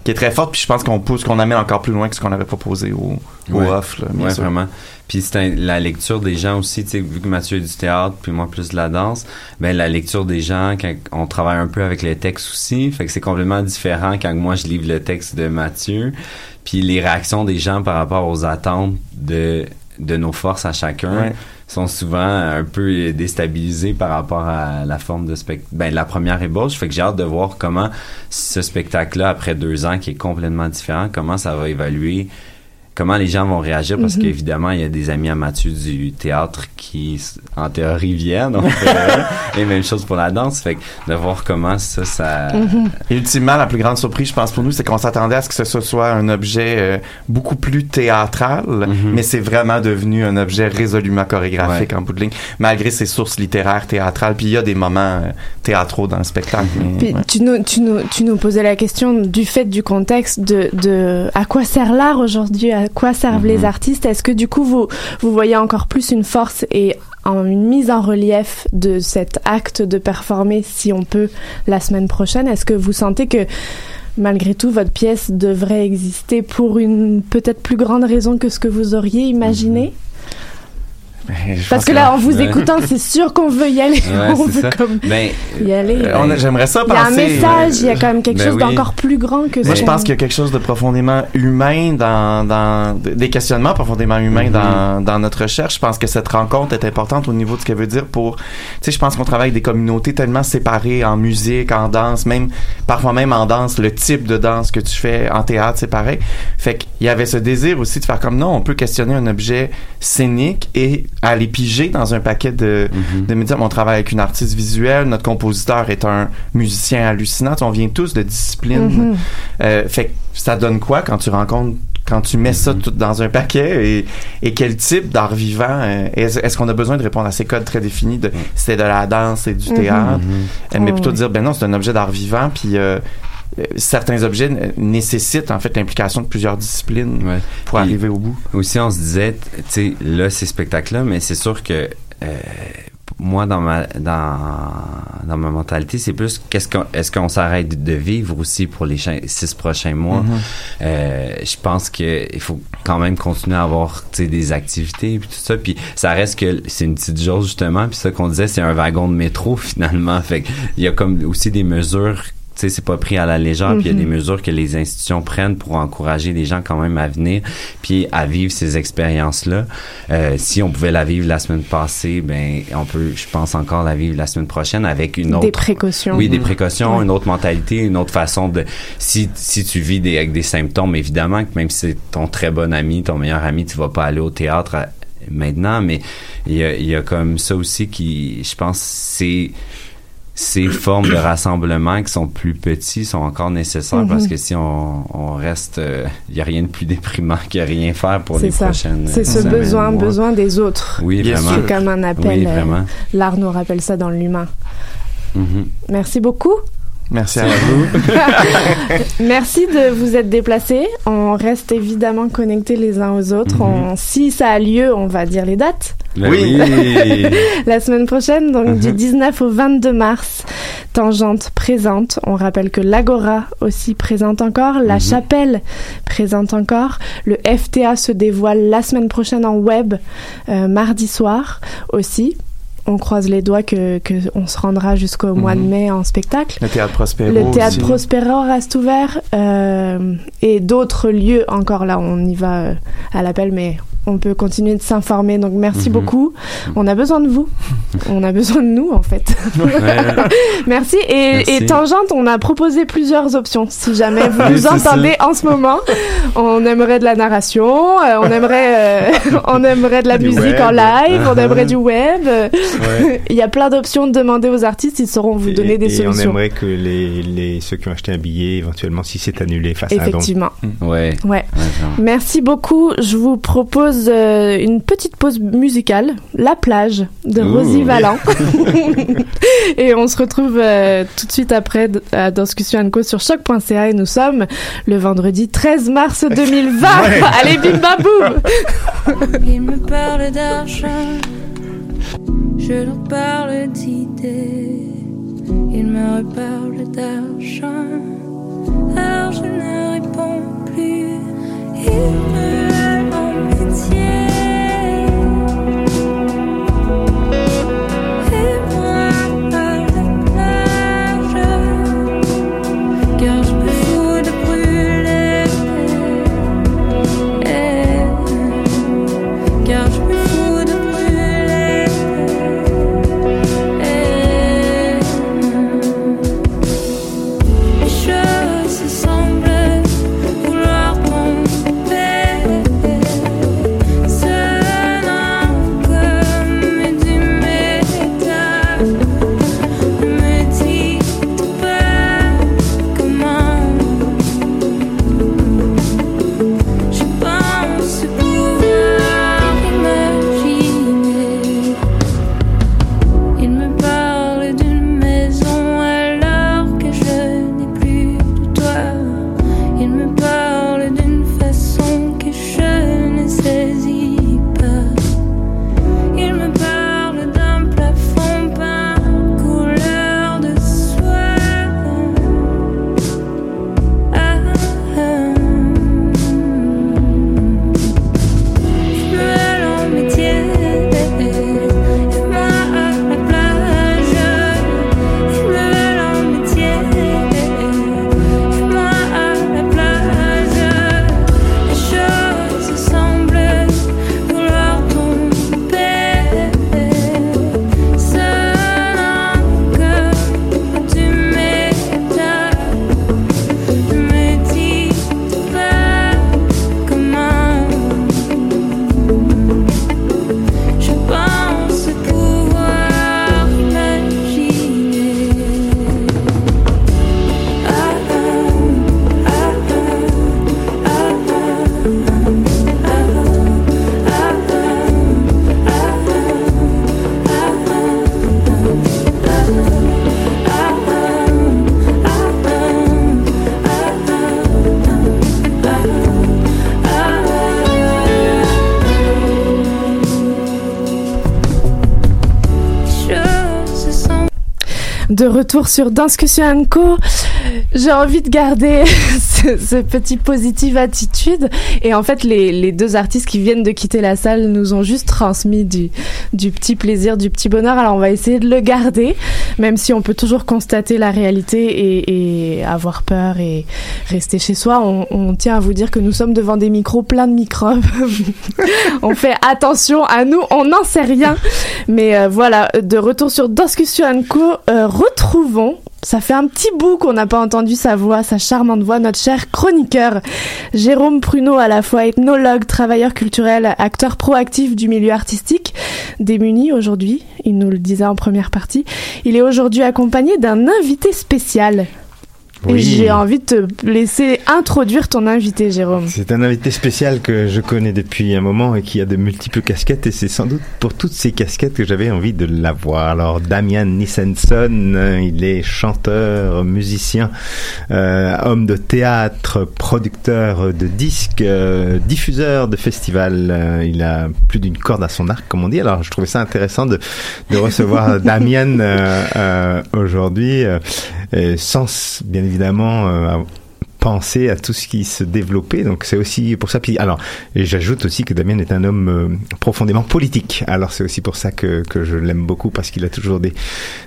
qui est très forte. Puis je pense qu'on pousse, qu'on amène encore plus loin que ce qu'on avait proposé au, au Ouais. off, là, bien Ouais, sûr. vraiment. Puis c'est la lecture des gens aussi, tu sais, vu que Mathieu est du théâtre, puis moi plus de la danse, ben la lecture des gens, quand on travaille un peu avec les textes aussi, fait que c'est complètement différent quand moi je livre le texte de Mathieu, puis les réactions des gens par rapport aux attentes de de nos forces à chacun Ouais. Sont souvent un peu déstabilisés par rapport à la forme de spectacle. Ben, la première ébauche, fait que j'ai hâte de voir comment ce spectacle-là, après deux ans, qui est complètement différent, comment ça va évaluer, comment les gens vont réagir, parce Mhm. qu'évidemment, il y a des amis à Mathieu du théâtre qui, en théorie, viennent. Et même chose pour la danse, fait que de voir comment ça, ça... Mhm. Et ultimement, la plus grande surprise, je pense, pour nous, c'est qu'on s'attendait à ce que ce soit un objet euh, beaucoup plus théâtral, Mhm. mais c'est vraiment devenu un objet résolument chorégraphique Ouais. en bout de ligne, malgré ses sources littéraires, théâtrales. Puis il y a des moments euh, théâtraux dans le spectacle. mais, Puis ouais. tu, nous, tu, nous, tu nous posais la question du fait du contexte de, de à quoi sert l'art aujourd'hui, à quoi servent les Mhm. artistes. Est-ce que du coup vous, vous voyez encore plus une force et en- une mise en relief de cet acte de performer, si on peut, la semaine prochaine? Est-ce que vous sentez que malgré tout votre pièce devrait exister pour une peut-être plus grande raison que ce que vous auriez imaginé? Je Parce que là, en vous écoutant, c'est sûr qu'on veut y aller. Ouais, on veut ça. comme Ben, y aller. Euh, J'aimerais ça Il y a un penser... message, il y a quand même quelque Ben chose oui. d'encore plus grand que Moi, ce je pense qu'il y a quelque chose de profondément humain dans, dans des questionnements profondément humains dans, dans notre recherche. Je pense que cette rencontre est importante au niveau de ce qu'elle veut dire pour, tu sais, je pense qu'on travaille avec des communautés tellement séparées en musique, en danse, même, parfois même en danse, le type de danse que tu fais en théâtre, c'est pareil. Fait qu'il y avait ce désir aussi de faire comme non, on peut questionner un objet scénique et aller piger dans un paquet de, mhm. de médias. On travaille avec une artiste visuelle, notre compositeur est un musicien hallucinant. On vient tous de disciplines Mhm. euh, fait que ça donne quoi quand tu rencontres quand tu mets Mhm. ça tout dans un paquet? Et, et quel type d'art vivant euh, est-ce, qu'on a besoin de répondre à ces codes très définis de c'est de la danse c'est du Mhm. théâtre? Mhm. Euh, mais Oh, plutôt oui. dire ben non c'est un objet d'art vivant puis euh, certains objets nécessitent en fait l'implication de plusieurs disciplines Ouais. pour Puis- arriver au bout Aussi, on se disait, tu sais, là, ces spectacles-là, mais c'est sûr que euh, moi, dans ma dans, dans ma mentalité, c'est plus qu'est-ce qu'on est-ce qu'on s'arrête de vivre aussi pour les six prochains mois? Mhm. Euh, je pense que il faut quand même continuer à avoir des activités puis tout ça puis ça reste que c'est une petite chose justement puis ça qu'on disait c'est un wagon de métro finalement fait il y a comme aussi des mesures sais, c'est pas pris à la légère, puis il y a Mhm. des mesures que les institutions prennent pour encourager les gens quand même à venir, puis à vivre ces expériences-là. Euh, si on pouvait la vivre la semaine passée, ben on peut, je pense encore la vivre la semaine prochaine avec une autre Des précautions. oui, des précautions, Ouais. une autre mentalité, une autre façon de. Si, si tu vis des, avec des symptômes, évidemment que même si c'est ton très bon ami, ton meilleur ami, tu vas pas aller au théâtre à- maintenant, mais il y a, il y a comme ça aussi qui, je pense, c'est ces formes de rassemblement qui sont plus petits sont encore nécessaires Mhm. parce que si on, on reste, euh, il y a rien de plus déprimant que rien faire pour les ça. prochaines. C'est ce semaines, besoin, mois. besoin des autres. Oui, Bien vraiment. sûr. C'est comme un appel. Oui, euh, vraiment. L'art nous rappelle ça dans l'humain. Mhm. Merci beaucoup. Merci à vous Merci de vous être déplacés. On reste évidemment connectés les uns aux autres. Mhm. On- si ça a lieu, on va dire les dates. Ben Oui. oui. La semaine prochaine, donc Mhm. du 19 au 22 mars, Tangente présente. On rappelle que l'Agora aussi présente encore, la Mhm. Chapelle présente encore, le FTA se dévoile la semaine prochaine en web, euh, mardi soir aussi. On croise les doigts que, que on se rendra jusqu'au mois de Mhm. mai en spectacle. le théâtre Prospero Le théâtre aussi. Prospero reste ouvert euh, et d'autres lieux encore là. On y va euh, à l'appel, mais on peut continuer de s'informer. Donc merci Mhm. beaucoup. On a besoin de vous. on a besoin de nous en fait. merci. Et, Merci. et Tangente, on a proposé plusieurs options. Si jamais vous nous entendez en ce moment, on aimerait de la narration, euh, on aimerait, euh, on aimerait de la Du musique web. en live, on Uh-huh. aimerait du web. Ouais. Il y a plein d'options de demander aux artistes, ils sauront vous donner et, des et on solutions. aimerait que les, les, ceux qui ont acheté un billet, éventuellement, si c'est annulé, fassent un don. Effectivement. Ouais. Ouais. Merci beaucoup. Je vous propose euh, une petite pause musicale, La plage de Ouh. Rosie Valland. et on se retrouve euh, tout de suite après à Discussion Co sur choc.ca et nous sommes le vendredi 13 mars 2020. Allez, bim bam boum Il me parle d'argent, je leur parle d'idées. Il me reparle d'argent, alors je ne réponds plus. Il me veut en De retour sur Discussion Co. J'ai envie de garder ce, ce petit positive attitude. Et en fait, les, deux artistes qui viennent de quitter la salle nous ont juste transmis du, du petit plaisir, du petit bonheur. Alors on va essayer de le garder, même si on peut toujours constater la réalité et, avoir peur et rester chez soi. On, on tient à vous dire que nous sommes devant des micros pleins de microbes. on fait attention à nous, on n'en sait rien. Mais euh, voilà, de retour sur Discussion Co, euh, retrouvons, ça fait un petit bout qu'on n'a pas entendu sa voix, sa charmante voix, notre cher chroniqueur Jérôme Pruneau, à la fois ethnologue, travailleur culturel, acteur proactif du milieu artistique, démuni aujourd'hui, il nous le disait en première partie. Il est aujourd'hui accompagné d'un invité spécial. Oui. j'ai envie de te laisser introduire ton invité, Jérôme. C'est un invité spécial que je connais depuis un moment et qui a de multiples casquettes et c'est sans doute pour toutes ces casquettes que j'avais envie de l'avoir. Alors Damian Nissenson, il est chanteur, musicien, euh, homme de théâtre, producteur de disques, euh, diffuseur de festivals. Euh, il a plus d'une corde à son arc, comme on dit. Alors je trouvais ça intéressant de, de recevoir Damian euh, aujourd'hui, sans bien évidemment euh, penser à tout ce qui se développait. Donc c'est aussi pour ça. Puis alors, j'ajoute aussi que Damien est un homme euh, profondément politique. Alors c'est aussi pour ça que, que je l'aime beaucoup parce qu'il a toujours des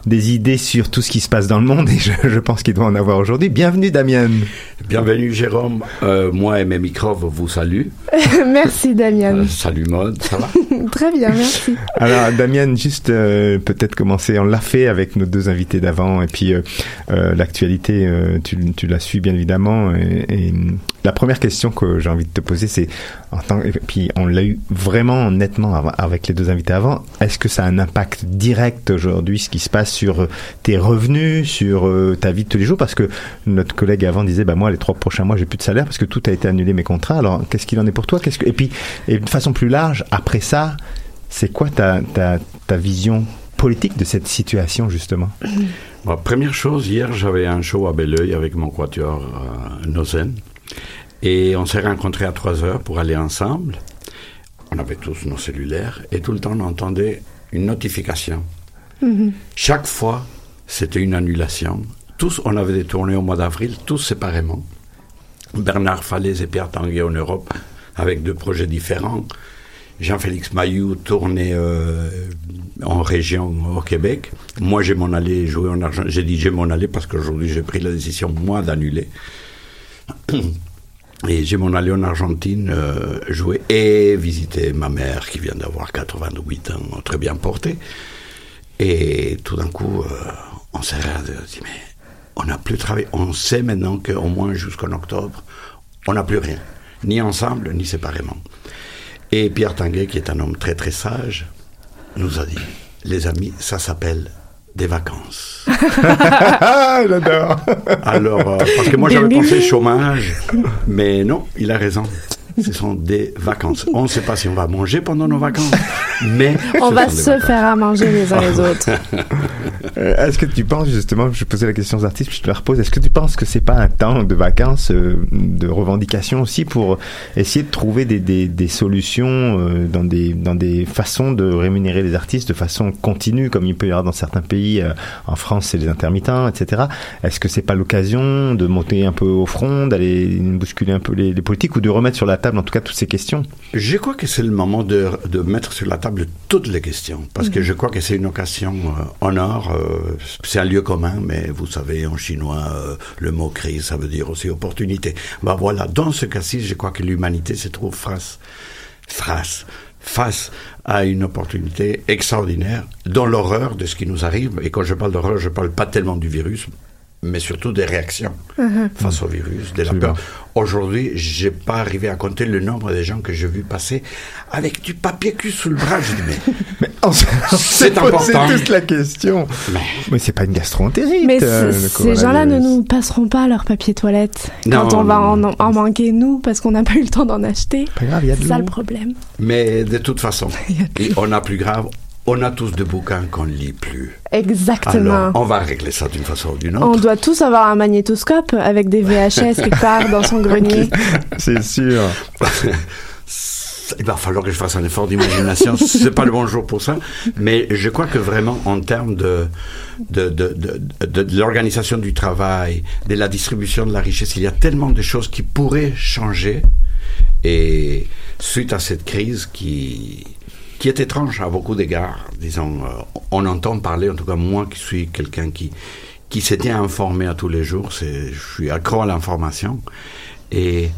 des idées sur tout ce qui se passe dans le monde et je, je pense qu'il doit en avoir aujourd'hui. Bienvenue Damien. Bienvenue Jérôme. Euh, moi et mes micros vous saluent. merci Damien. Euh, salut Maude, ça va? Très bien, merci. Alors Damien, juste euh, peut-être commencer. On l'a fait avec nos deux invités d'avant et puis euh, euh, l'actualité, euh, tu, tu la suis bien évidemment. Et la première question que j'ai envie de te poser, c'est et puis on l'a eu vraiment nettement av- avec les deux invités avant. Est-ce que ça a un impact direct aujourd'hui, ce qui se passe sur euh, tes revenus, sur euh, ta vie de tous les jours? Parce que notre collègue avant disait, bah moi les trois prochains mois j'ai plus de salaire parce que tout a été annulé mes contrats. Alors qu'est-ce qu'il en est pour toi? Et puis de façon plus large après ça, c'est quoi ta vision politique de cette situation justement Bon, Première chose, hier j'avais un show à Belleuil avec mon quatuor euh, Nozen. Et on s'est rencontrés à 3 heures pour aller ensemble. On avait tous nos cellulaires et tout le temps on entendait une notification. Chaque fois, c'était une annulation. Tous, on avait des tournées au mois d'avril, tous séparément. Bernard Falaise et Pierre Tanguay en Europe, avec deux projets différents. Jean-Félix Mayou tournait euh, en région au Québec. Moi, j'ai m'en allé jouer en argent. J'ai dit j'ai m'en allé parce qu'aujourd'hui, j'ai pris la décision, moi, d'annuler. Et j'ai m'en allé en Argentine euh, jouer et visiter ma mère qui vient d'avoir 88 ans, très bien portée. Et tout d'un coup, euh, on s'est dit, mais on n'a plus travaillé. On sait maintenant qu'au moins jusqu'en octobre, on n'a plus rien. Ni ensemble, ni séparément. Et Pierre Tanguay, qui est un homme très très sage, nous a dit, les amis, ça s'appelle des vacances. Ah, j'adore. Alors, euh, parce que moi j'avais pensé chômage, mais non, il a raison. Ce sont des vacances. On ne sait pas si on va manger pendant nos vacances, mais On va se vacances. faire à manger les uns les autres. Euh, Est-ce que tu penses justement, je posais la question aux artistes, puis je te la repose, est-ce que tu penses que c'est pas un temps de vacances, euh, de revendication aussi pour essayer de trouver des, des, des solutions euh, dans des dans des façons de rémunérer les artistes de façon continue, comme il peut y avoir dans certains pays, euh, en France c'est les intermittents, etc. Est-ce que c'est pas l'occasion de monter un peu au front, d'aller bousculer un peu les, les politiques ou de remettre sur la table en tout cas toutes ces questions Je crois que c'est le moment de, de mettre sur la table toutes les questions, parce que je crois que c'est une occasion euh, en or. euh, c'est un lieu commun, mais vous savez, en chinois, euh, le mot crise, ça veut dire aussi opportunité. Bah voilà, dans ce cas-ci, je crois que l'humanité se trouve face, face, face à une opportunité extraordinaire dans l'horreur de ce qui nous arrive. Et quand je parle d'horreur, je parle pas tellement du virus, mais surtout des réactions face au virus, de la peur. Aujourd'hui, j'ai pas arrivé à compter le nombre de gens que j'ai vu passer avec du papier cul sous le bras. Je dis, mais, C'est important. toute la question. mais Mais c'est pas une gastroentérite. Mais euh, ces gens-là ne nous passeront pas leur papier toilette Non, quand on va en, en manquer nous parce qu'on n'a pas eu le temps d'en acheter. Pas grave, il y a de C'est ça le problème. Mais de toute façon, on a plus grave, on a tous des bouquins qu'on ne lit plus. Exactement. Alors, on va régler ça d'une façon ou d'une On autre. doit tous avoir un magnétoscope avec des VHS quelque part dans son grenier. C'est sûr. Il va falloir que je fasse un effort d'imagination. C'est pas le bon jour pour ça. Mais je crois que vraiment, en termes de, de, de, de, de- de l'organisation du travail, de la distribution de la richesse, il y a tellement de choses qui pourraient changer. Et suite à cette crise qui, qui est étrange à beaucoup d'égards, disons, euh, on entend parler, en tout cas moi qui suis quelqu'un qui, qui bien informé à tous les jours, je suis accro à l'information. Et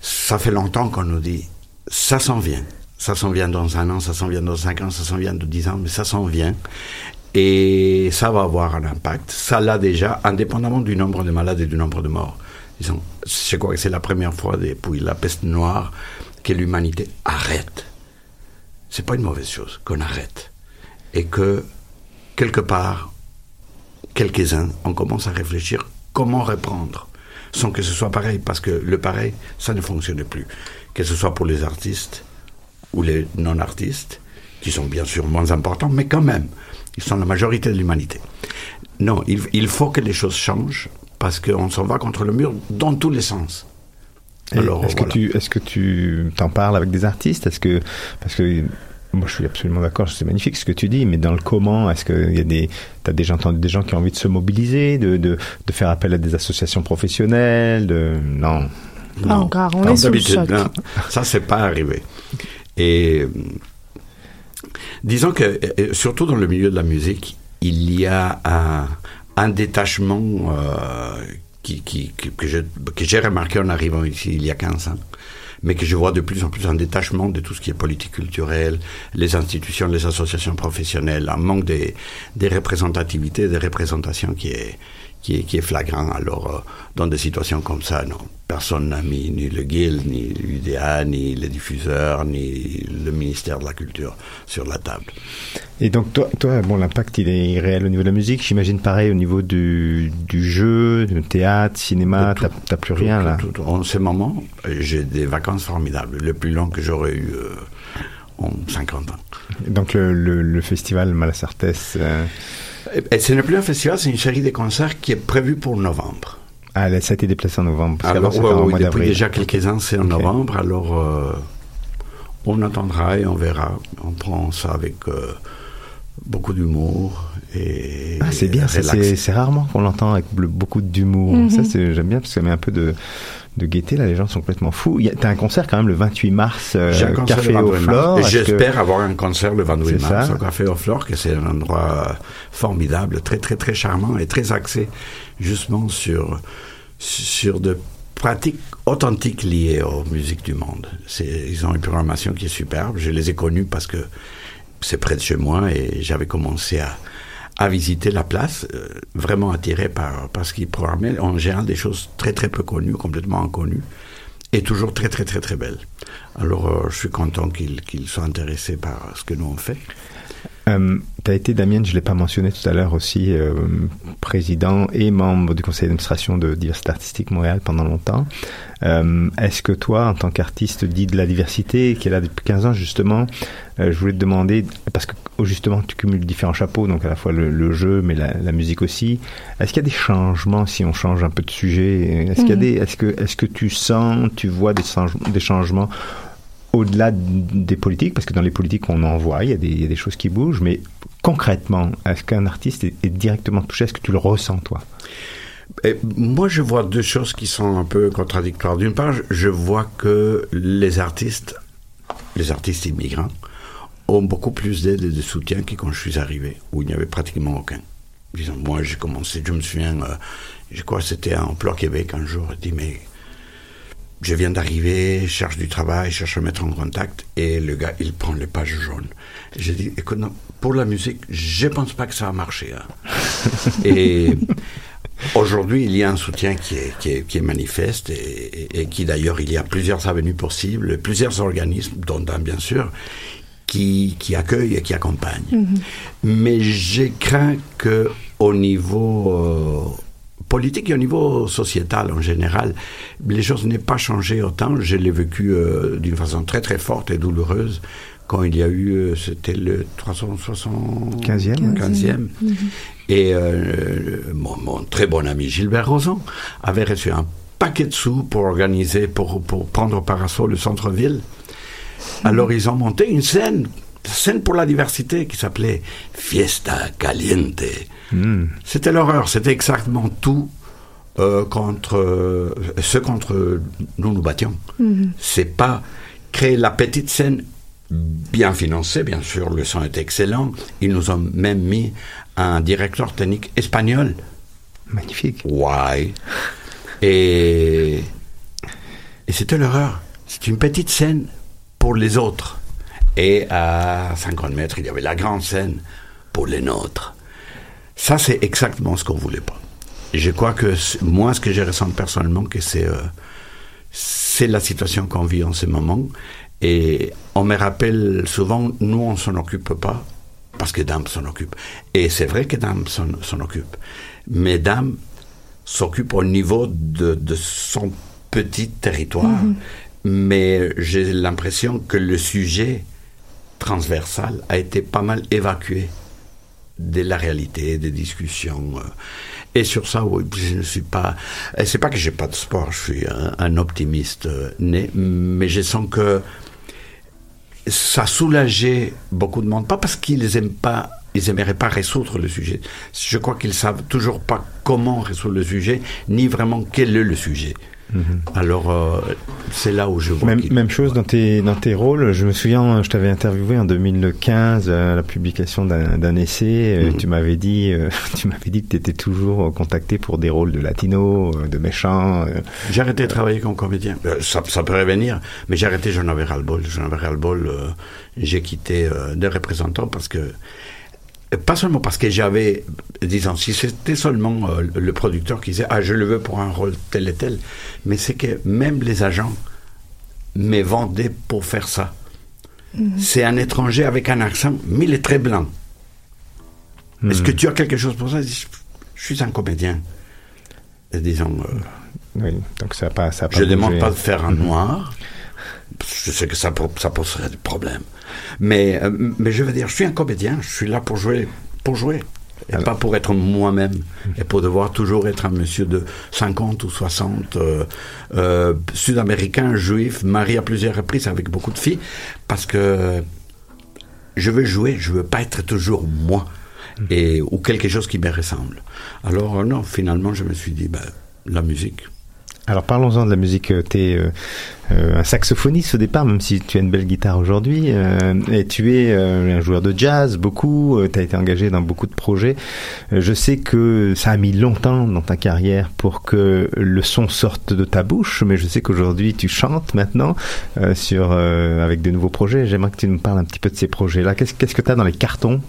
ça fait longtemps qu'on nous dit, ça s'en vient. Ça s'en vient dans un an, ça s'en vient dans cinq ans, ça s'en vient dans dix ans, mais ça s'en vient. Et ça va avoir un impact. Ça l'a déjà, indépendamment du nombre de malades et du nombre de morts. Disons, je crois que c'est la première fois depuis la peste noire que l'humanité arrête. C'est pas une mauvaise chose qu'on arrête. Et que, quelque part, quelques-uns, on commence à réfléchir comment reprendre sans que ce soit pareil, parce que le pareil, ça ne fonctionne plus. Que ce soit pour les artistes ou les non-artistes, qui sont bien sûr moins importants, mais quand même, ils sont la majorité de l'humanité. Non, il, il faut que les choses changent, parce qu'on s'en va contre le mur dans tous les sens. Alors, Est-ce voilà. que tu est-ce que tu t'en parles avec des artistes? Est-ce que parce que Moi, je suis absolument d'accord. C'est magnifique ce que tu dis, mais dans le comment, est-ce que il y a des, t'as déjà entendu des gens qui ont envie de se mobiliser, de, de, de faire appel à des associations professionnelles, de, non. Pas encore, on Non, est sous le d'habitude, choc. non. Ça, c'est pas arrivé. Et euh, disons que, euh, surtout dans le milieu de la musique, il y a un, un détachement euh, qui, qui, que, que j'ai remarqué en arrivant ici il y a 15 ans, mais que je vois de plus en plus un détachement de tout ce qui est politique culturelle, les institutions, les associations professionnelles, un manque des, des représentativités, des représentations qui est, qui est, qui est flagrant. Alors, euh, dans des situations comme ça, non, personne n'a mis ni le Guild, ni l'UDA, ni les diffuseurs, ni le ministère de la Culture sur la table. Et donc toi, toi bon, l'impact il est réel au niveau de la musique. J'imagine pareil au niveau du, du jeu, du théâtre, cinéma. T'as t'as plus rien Tout, là. En ce moment, j'ai des vacances formidables, le plus long que j'aurais eu euh, en 50 ans. Donc le, le, le festival Malasartes. euh, ce n'est plus un festival, c'est une série de concerts qui est prévue pour novembre. ah, là, ça a été déplacé en novembre. Parce Alors, ouais, mois depuis déjà quelques ans, c'est en novembre, alors euh, on attendra et on verra. On prend ça avec euh, beaucoup d'humour et Ah, c'est bien, ça, c'est rarement qu'on l'entend avec beaucoup d'humour. Mhm. Ça, c'est- j'aime bien parce que ça met un peu de, de gaieté. Là, les gens sont complètement fous. T'as un concert quand même le 28 mars, euh, un Café au 28 Flore. mars. Est-ce que- J'espère avoir un concert le 28 C'est mars ça. au Café au Flore, que c'est un endroit euh, formidable, très très très charmant et très axé justement sur sur de pratiques authentiques liées aux musiques du monde. Ils ont une programmation qui est superbe. Je les ai connus parce que c'est près de chez moi et j'avais commencé à, à visiter la place, euh, vraiment attiré par, par ce qu'ils programmaient. En général, des choses très très peu connues, complètement inconnues, et toujours très très très très belles. Alors, euh, je suis content qu'ils qu'ils soient intéressés par ce que nous on fait. Euh, tu as été, Damien, je l'ai pas mentionné tout à l'heure aussi, euh, président et membre du conseil d'administration de Diversité Artistique Montréal pendant longtemps. Euh, Est-ce que toi, en tant qu'artiste dit de la diversité, qui est là depuis 15 ans justement, euh, je voulais te demander, parce que oh, justement tu cumules différents chapeaux, donc à la fois le, le jeu, mais la, la musique aussi, est-ce qu'il y a des changements si on change un peu de sujet Est-ce qu'il y a Mhm. des, est-ce que, est-ce que tu sens, tu vois des, change- des changements au-delà des politiques, parce que dans les politiques on en voit, il y a des, choses qui bougent, mais concrètement, est-ce qu'un artiste est, directement touché? Est-ce que tu le ressens, toi? Et moi, je vois deux choses qui sont un peu contradictoires. D'une part, je- je vois que les artistes, les artistes immigrants, ont beaucoup plus d'aide et de soutien que quand je suis arrivé, où il n'y avait pratiquement aucun. Disons, moi, j'ai commencé, je me souviens, euh, je crois que c'était à Emploi Québec un jour, il dit, mais je viens d'arriver, je cherche du travail, je cherche à mettre en contact, et le gars, il prend les pages jaunes. J'ai dit, écoute, non, pour la musique, je pense pas que ça va marcher. hein. et aujourd'hui, il y a un soutien qui est, qui est, qui est manifeste, et, et- et qui d'ailleurs, il y a plusieurs avenues possibles, plusieurs organismes, dont un bien sûr, qui, qui accueillent et qui accompagnent. Mais je crains que au niveau euh, politique et au niveau sociétal en général, les choses n'aient pas changé autant. Je l'ai vécu euh, d'une façon très très forte et douloureuse quand il y a eu, euh, c'était le 360... 15e. 15e. Et euh, mon, mon très bon ami Gilbert Rozon avait reçu un paquet de sous pour organiser, pour, pour prendre par assaut le centre-ville. Alors ils ont monté une scène, scène pour la diversité qui s'appelait Fiesta Caliente. Hmm. C'était l'horreur, c'était exactement tout euh, contre euh, ce contre nous nous battions. C'est pas créer la petite scène bien financée, bien sûr, le son est excellent. Ils nous ont même mis un directeur technique espagnol. Magnifique. Why? Et, et c'était l'horreur. C'est une petite scène pour les autres. Et à 50 mètres, il y avait la grande scène pour les nôtres. Ça, c'est exactement ce qu'on voulait pas. Je crois que moi, ce que je ressens personnellement, que c'est euh, c'est la situation qu'on vit en ce moment. Et on me rappelle souvent, nous, on s'en occupe pas, parce que Dame s'en occupe. Et c'est vrai que Dame s'en occupe. Mais Dame s'occupe au niveau de, de son petit territoire. Mais j'ai l'impression que le sujet transversal a été pas mal évacué de la réalité, des discussions. euh. Et sur ça, oui, je ne suis pas. C'est pas que j'ai pas de sport, je suis un, optimiste euh, né, mais je sens que ça soulageait beaucoup de monde. Pas parce qu'ils aiment pas, ils aimeraient pas résoudre le sujet. Je crois qu'ils savent toujours pas comment résoudre le sujet, ni vraiment quel est le sujet. Alors, euh, c'est là où je vois. Même, chose dans tes, dans tes rôles. Je me souviens, je t'avais interviewé en 2015 à la publication d'un d'un essai. Euh, Mhm. Tu m'avais dit, euh, tu m'avais dit que tu étais toujours euh, contacté pour des rôles de latino, euh, de méchants. euh. J'ai arrêté de travailler comme comédien. Euh, ça, ça peut revenir, mais j'ai arrêté, j'en avais ras-le-bol. J'en avais ras-le-bol. euh, j'ai quitté euh, des représentants parce que. Pas seulement parce que j'avais, disons, si c'était seulement euh, le producteur qui disait, ah, je le veux pour un rôle tel et tel, mais c'est que même les agents me vendaient pour faire ça. C'est un étranger avec un accent, mais il est très blanc. Est-ce que tu as quelque chose pour ça? Je suis un comédien. Et disons, euh, Oui, donc ça a pas, ça a pas je ne demande pas de faire un Mhm. noir. Je sais que ça, po- ça poserait des problèmes. Mais, euh, mais je veux dire, je suis un comédien. Je suis là pour jouer. Pour jouer. Et pas pour être moi-même. Et pour devoir toujours être un monsieur de 50 ou 60, euh, euh, sud-américain, juif, marié à plusieurs reprises avec beaucoup de filles. Parce que je veux jouer, je veux pas être toujours moi. Et, ou quelque chose qui me ressemble. Alors, non, finalement, je me suis dit, ben, la musique. Alors parlons-en de la musique. Tu es un saxophoniste au départ, même si tu as une belle guitare aujourd'hui. euh, et tu es euh, un joueur de jazz, beaucoup. tu as été engagé dans beaucoup de projets. Euh, je sais que ça a mis longtemps dans ta carrière pour que le son sorte de ta bouche, mais je sais qu'aujourd'hui tu chantes maintenant euh, sur euh, avec de nouveaux projets. J'aimerais que tu nous parles un petit peu de ces projets-là. Qu'est-ce qu'est-ce que tu as dans les cartons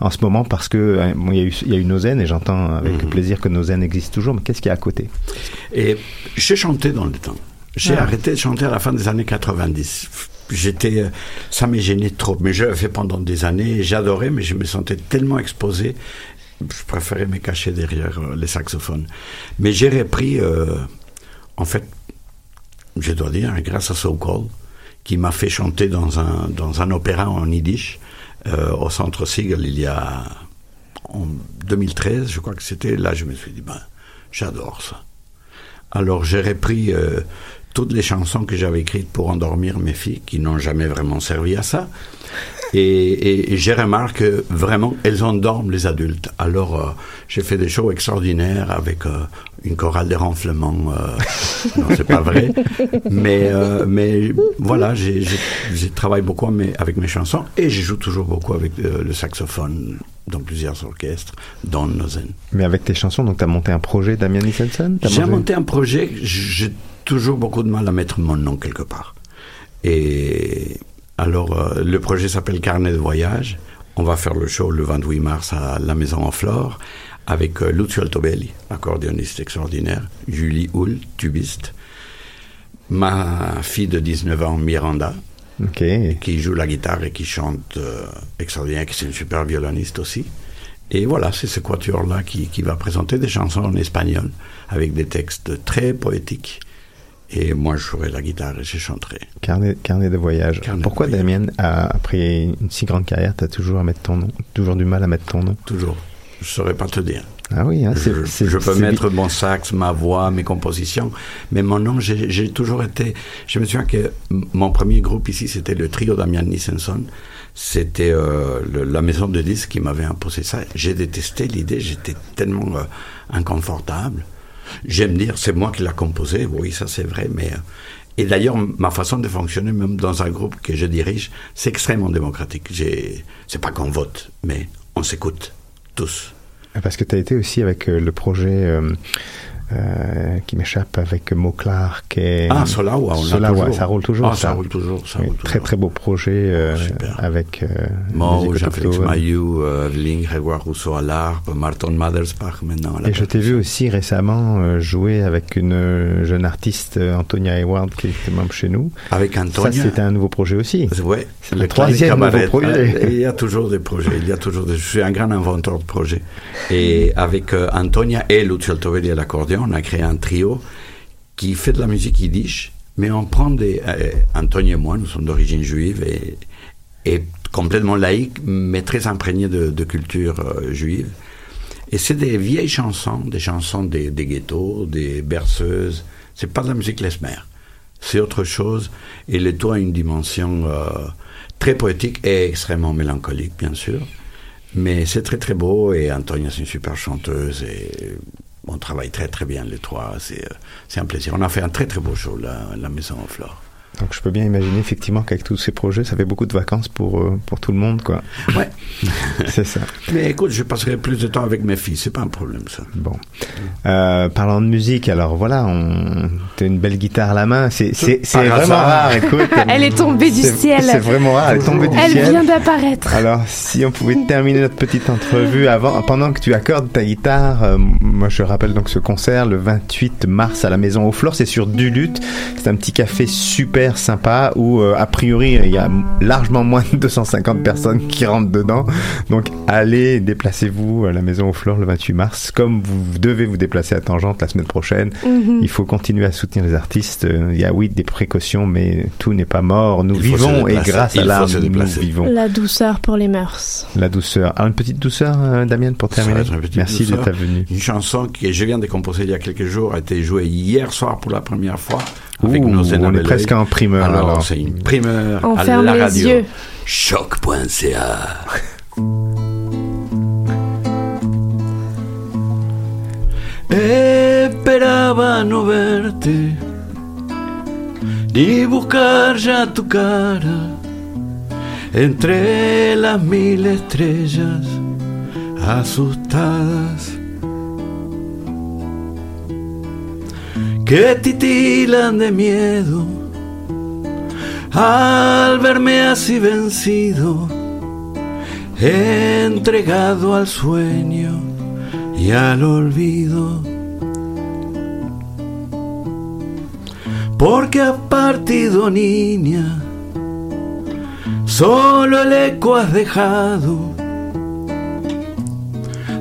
en ce moment? Parce que euh, bon, il y a eu y a eu Nozen et j'entends avec plaisir que Nozen existe toujours, mais qu'est-ce qu'il y a à côté? Et j'ai chanté dans le temps. J'ai Ah. arrêté de chanter à la fin des années 90. J'étais, euh, ça m'est gêné trop. Mais je l'ai fait pendant des années. J'adorais, mais je me sentais tellement exposé. Je préférais me cacher derrière euh, les saxophones. Mais j'ai repris, euh, en fait, je dois dire, grâce à So Call, qui m'a fait chanter dans un, dans un opéra en yiddish euh, au Centre Siegel il y a en 2013, je crois que c'était. Là, je me suis dit, ben, j'adore ça. Alors j'ai repris euh, toutes les chansons que j'avais écrites pour endormir mes filles, qui n'ont jamais vraiment servi à ça. Et, et, et j'ai remarqué que vraiment, elles endorment les adultes. Alors euh, j'ai fait des shows extraordinaires avec euh, une chorale de renflements. euh, non, c'est pas vrai. Mais, euh, mais voilà, j'ai j'ai- travaillé beaucoup mais avec mes chansons et je joue toujours beaucoup avec le saxophone dans plusieurs orchestres, dans Nozen. Mais avec tes chansons, donc tu as monté un projet Damien Nicholson T'as J'ai monté- un projet, toujours beaucoup de mal à mettre mon nom quelque part. Et alors, euh, le projet s'appelle Carnet de voyage. On va faire le show le 28 mars à la Maison en Flore avec euh, Lucio Altobelli, accordéoniste extraordinaire, Julie Hull, tubiste, ma fille de 19 ans, Miranda, qui joue la guitare et qui chante euh, extraordinaire, qui est une super violoniste aussi. Et voilà, c'est ce quatuor-là qui, qui va présenter des chansons en espagnol avec des textes très poétiques. Et moi, je jouerai la guitare et je chanterai. Carnet, carnet de voyage. Carnet de Pourquoi Damien, a- après une si grande carrière, tu as toujours à mettre ton nom Toujours du mal à mettre ton nom? Toujours. Je ne saurais pas te dire. Ah oui, hein, c'est- je, je peux mettre mon sax, ma voix, mes compositions, mais mon nom, j'ai toujours été. Je me souviens que mon premier groupe ici, c'était le trio Damian Nissenson. C'était euh, la maison de disques qui m'avait imposé ça. J'ai détesté l'idée, j'étais tellement euh, inconfortable. J'aime dire, c'est moi qui l'a composé, oui, ça c'est vrai, mais. euh, et d'ailleurs, ma façon de fonctionner, même dans un groupe que je dirige, c'est extrêmement démocratique. C'est pas qu'on vote, mais on s'écoute, tous. Parce que tu as été aussi avec euh, le projet euh, euh, qui m'échappe avec Mo Clark et Ah, Solawa, on l'a Solawa, toujours. ça roule toujours. Ah, ça roule toujours, ça roule Très très beau projet euh, avec euh, Mo, Jean-Félix. Mayou, euh, Evelyne Grégoire Rousseau à l'harpe, Martin Madersbach maintenant à la Et je t'ai vu aussi récemment euh, jouer avec une euh, jeune artiste, euh, Antonia Hayward, qui était membre chez nous. Avec Antonia. Ça, c'était un nouveau projet aussi. Ouais, C'est le troisième nouveau projet. Euh, Il y a toujours des projets. Il y a toujours des... Je suis un grand inventeur de projets. Et avec euh, Antonia et Lucio Altovelli à l'accordéon, on a créé un trio qui fait de la musique yiddish, mais on prend des... euh, et moi, nous sommes d'origine juive et, complètement laïque, mais très imprégné de, culture euh, juive. Et c'est des vieilles chansons, des chansons des, ghettos, des berceuses. C'est pas de la musique lesmer. c'est autre chose. Et le toit a une dimension euh, très poétique et extrêmement mélancolique, bien sûr. Mais c'est très très beau et Antonia c'est une super chanteuse on travaille très très bien les trois. C'est euh, c'est un plaisir. On a fait un très très beau show, la, la Maison aux Fleurs. Donc je peux bien imaginer effectivement qu'avec tous ces projets, ça fait beaucoup de vacances pour, euh, pour tout le monde, quoi. Ouais. C'est ça. Mais écoute, je passerai plus de temps avec mes filles, c'est pas un problème ça. Bon. Euh, parlant de musique, alors voilà, on... t'as une belle guitare à la main. C'est, c'est, c'est Par vraiment rare, écoute. Elle est tombée du ciel. C'est vraiment rare, elle est tombée du Elle ciel. vient d'apparaître. Alors, si on pouvait terminer notre petite entrevue avant, pendant que tu accordes ta guitare, euh, moi je rappelle donc ce concert le 28 mars à la Maison aux Fleurs, c'est sur Duluth. C'est un petit café super sympa où, euh, a priori, il y a largement moins de 250 personnes qui rentrent dedans. Donc, allez, déplacez-vous à la Maison aux Fleurs le 28 mars. Comme vous devez vous déplacer à Tangente la semaine prochaine, Mhm. il faut continuer à soutenir les artistes. Euh, Il y a oui des précautions, mais tout n'est pas mort. Nous vivons et grâce Il à l'art, nous vivons. La douceur pour les mœurs. La douceur. Alors, une petite douceur, euh, Damien, pour terminer. Merci ta venue. Une chanson que je viens de composer il y a quelques jours a été jouée hier soir pour la première fois avec Ouh, nos on est presque en primeur, Alors, alors. c'est une primeur On à ferme la les radio. yeux. Choc.ca. Esperaba no verte ni buscar ya tu cara entre las mil estrellas asustadas que titilan de miedo al verme así vencido, entregado al sueño y al olvido. Porque has partido niña, solo el eco has dejado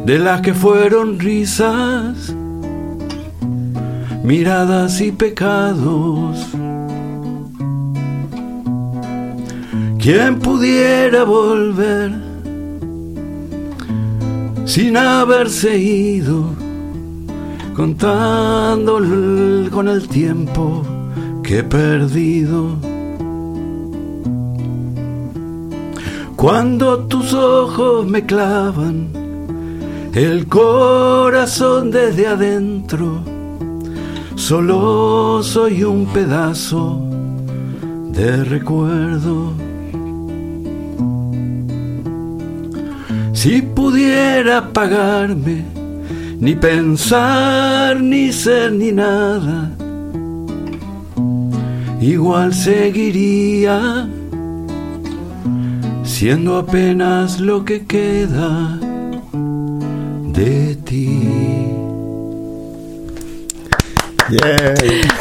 de las que fueron risas, miradas y pecados. ¿Quién pudiera volver sin haberse ido, contando con el tiempo que he perdido? Cuando tus ojos me clavan el corazón desde adentro, solo soy un pedazo de recuerdo. Si pudiera apagarme, ni pensar, ni ser, ni nada, igual seguiría siendo apenas lo que queda de ti. Yeah.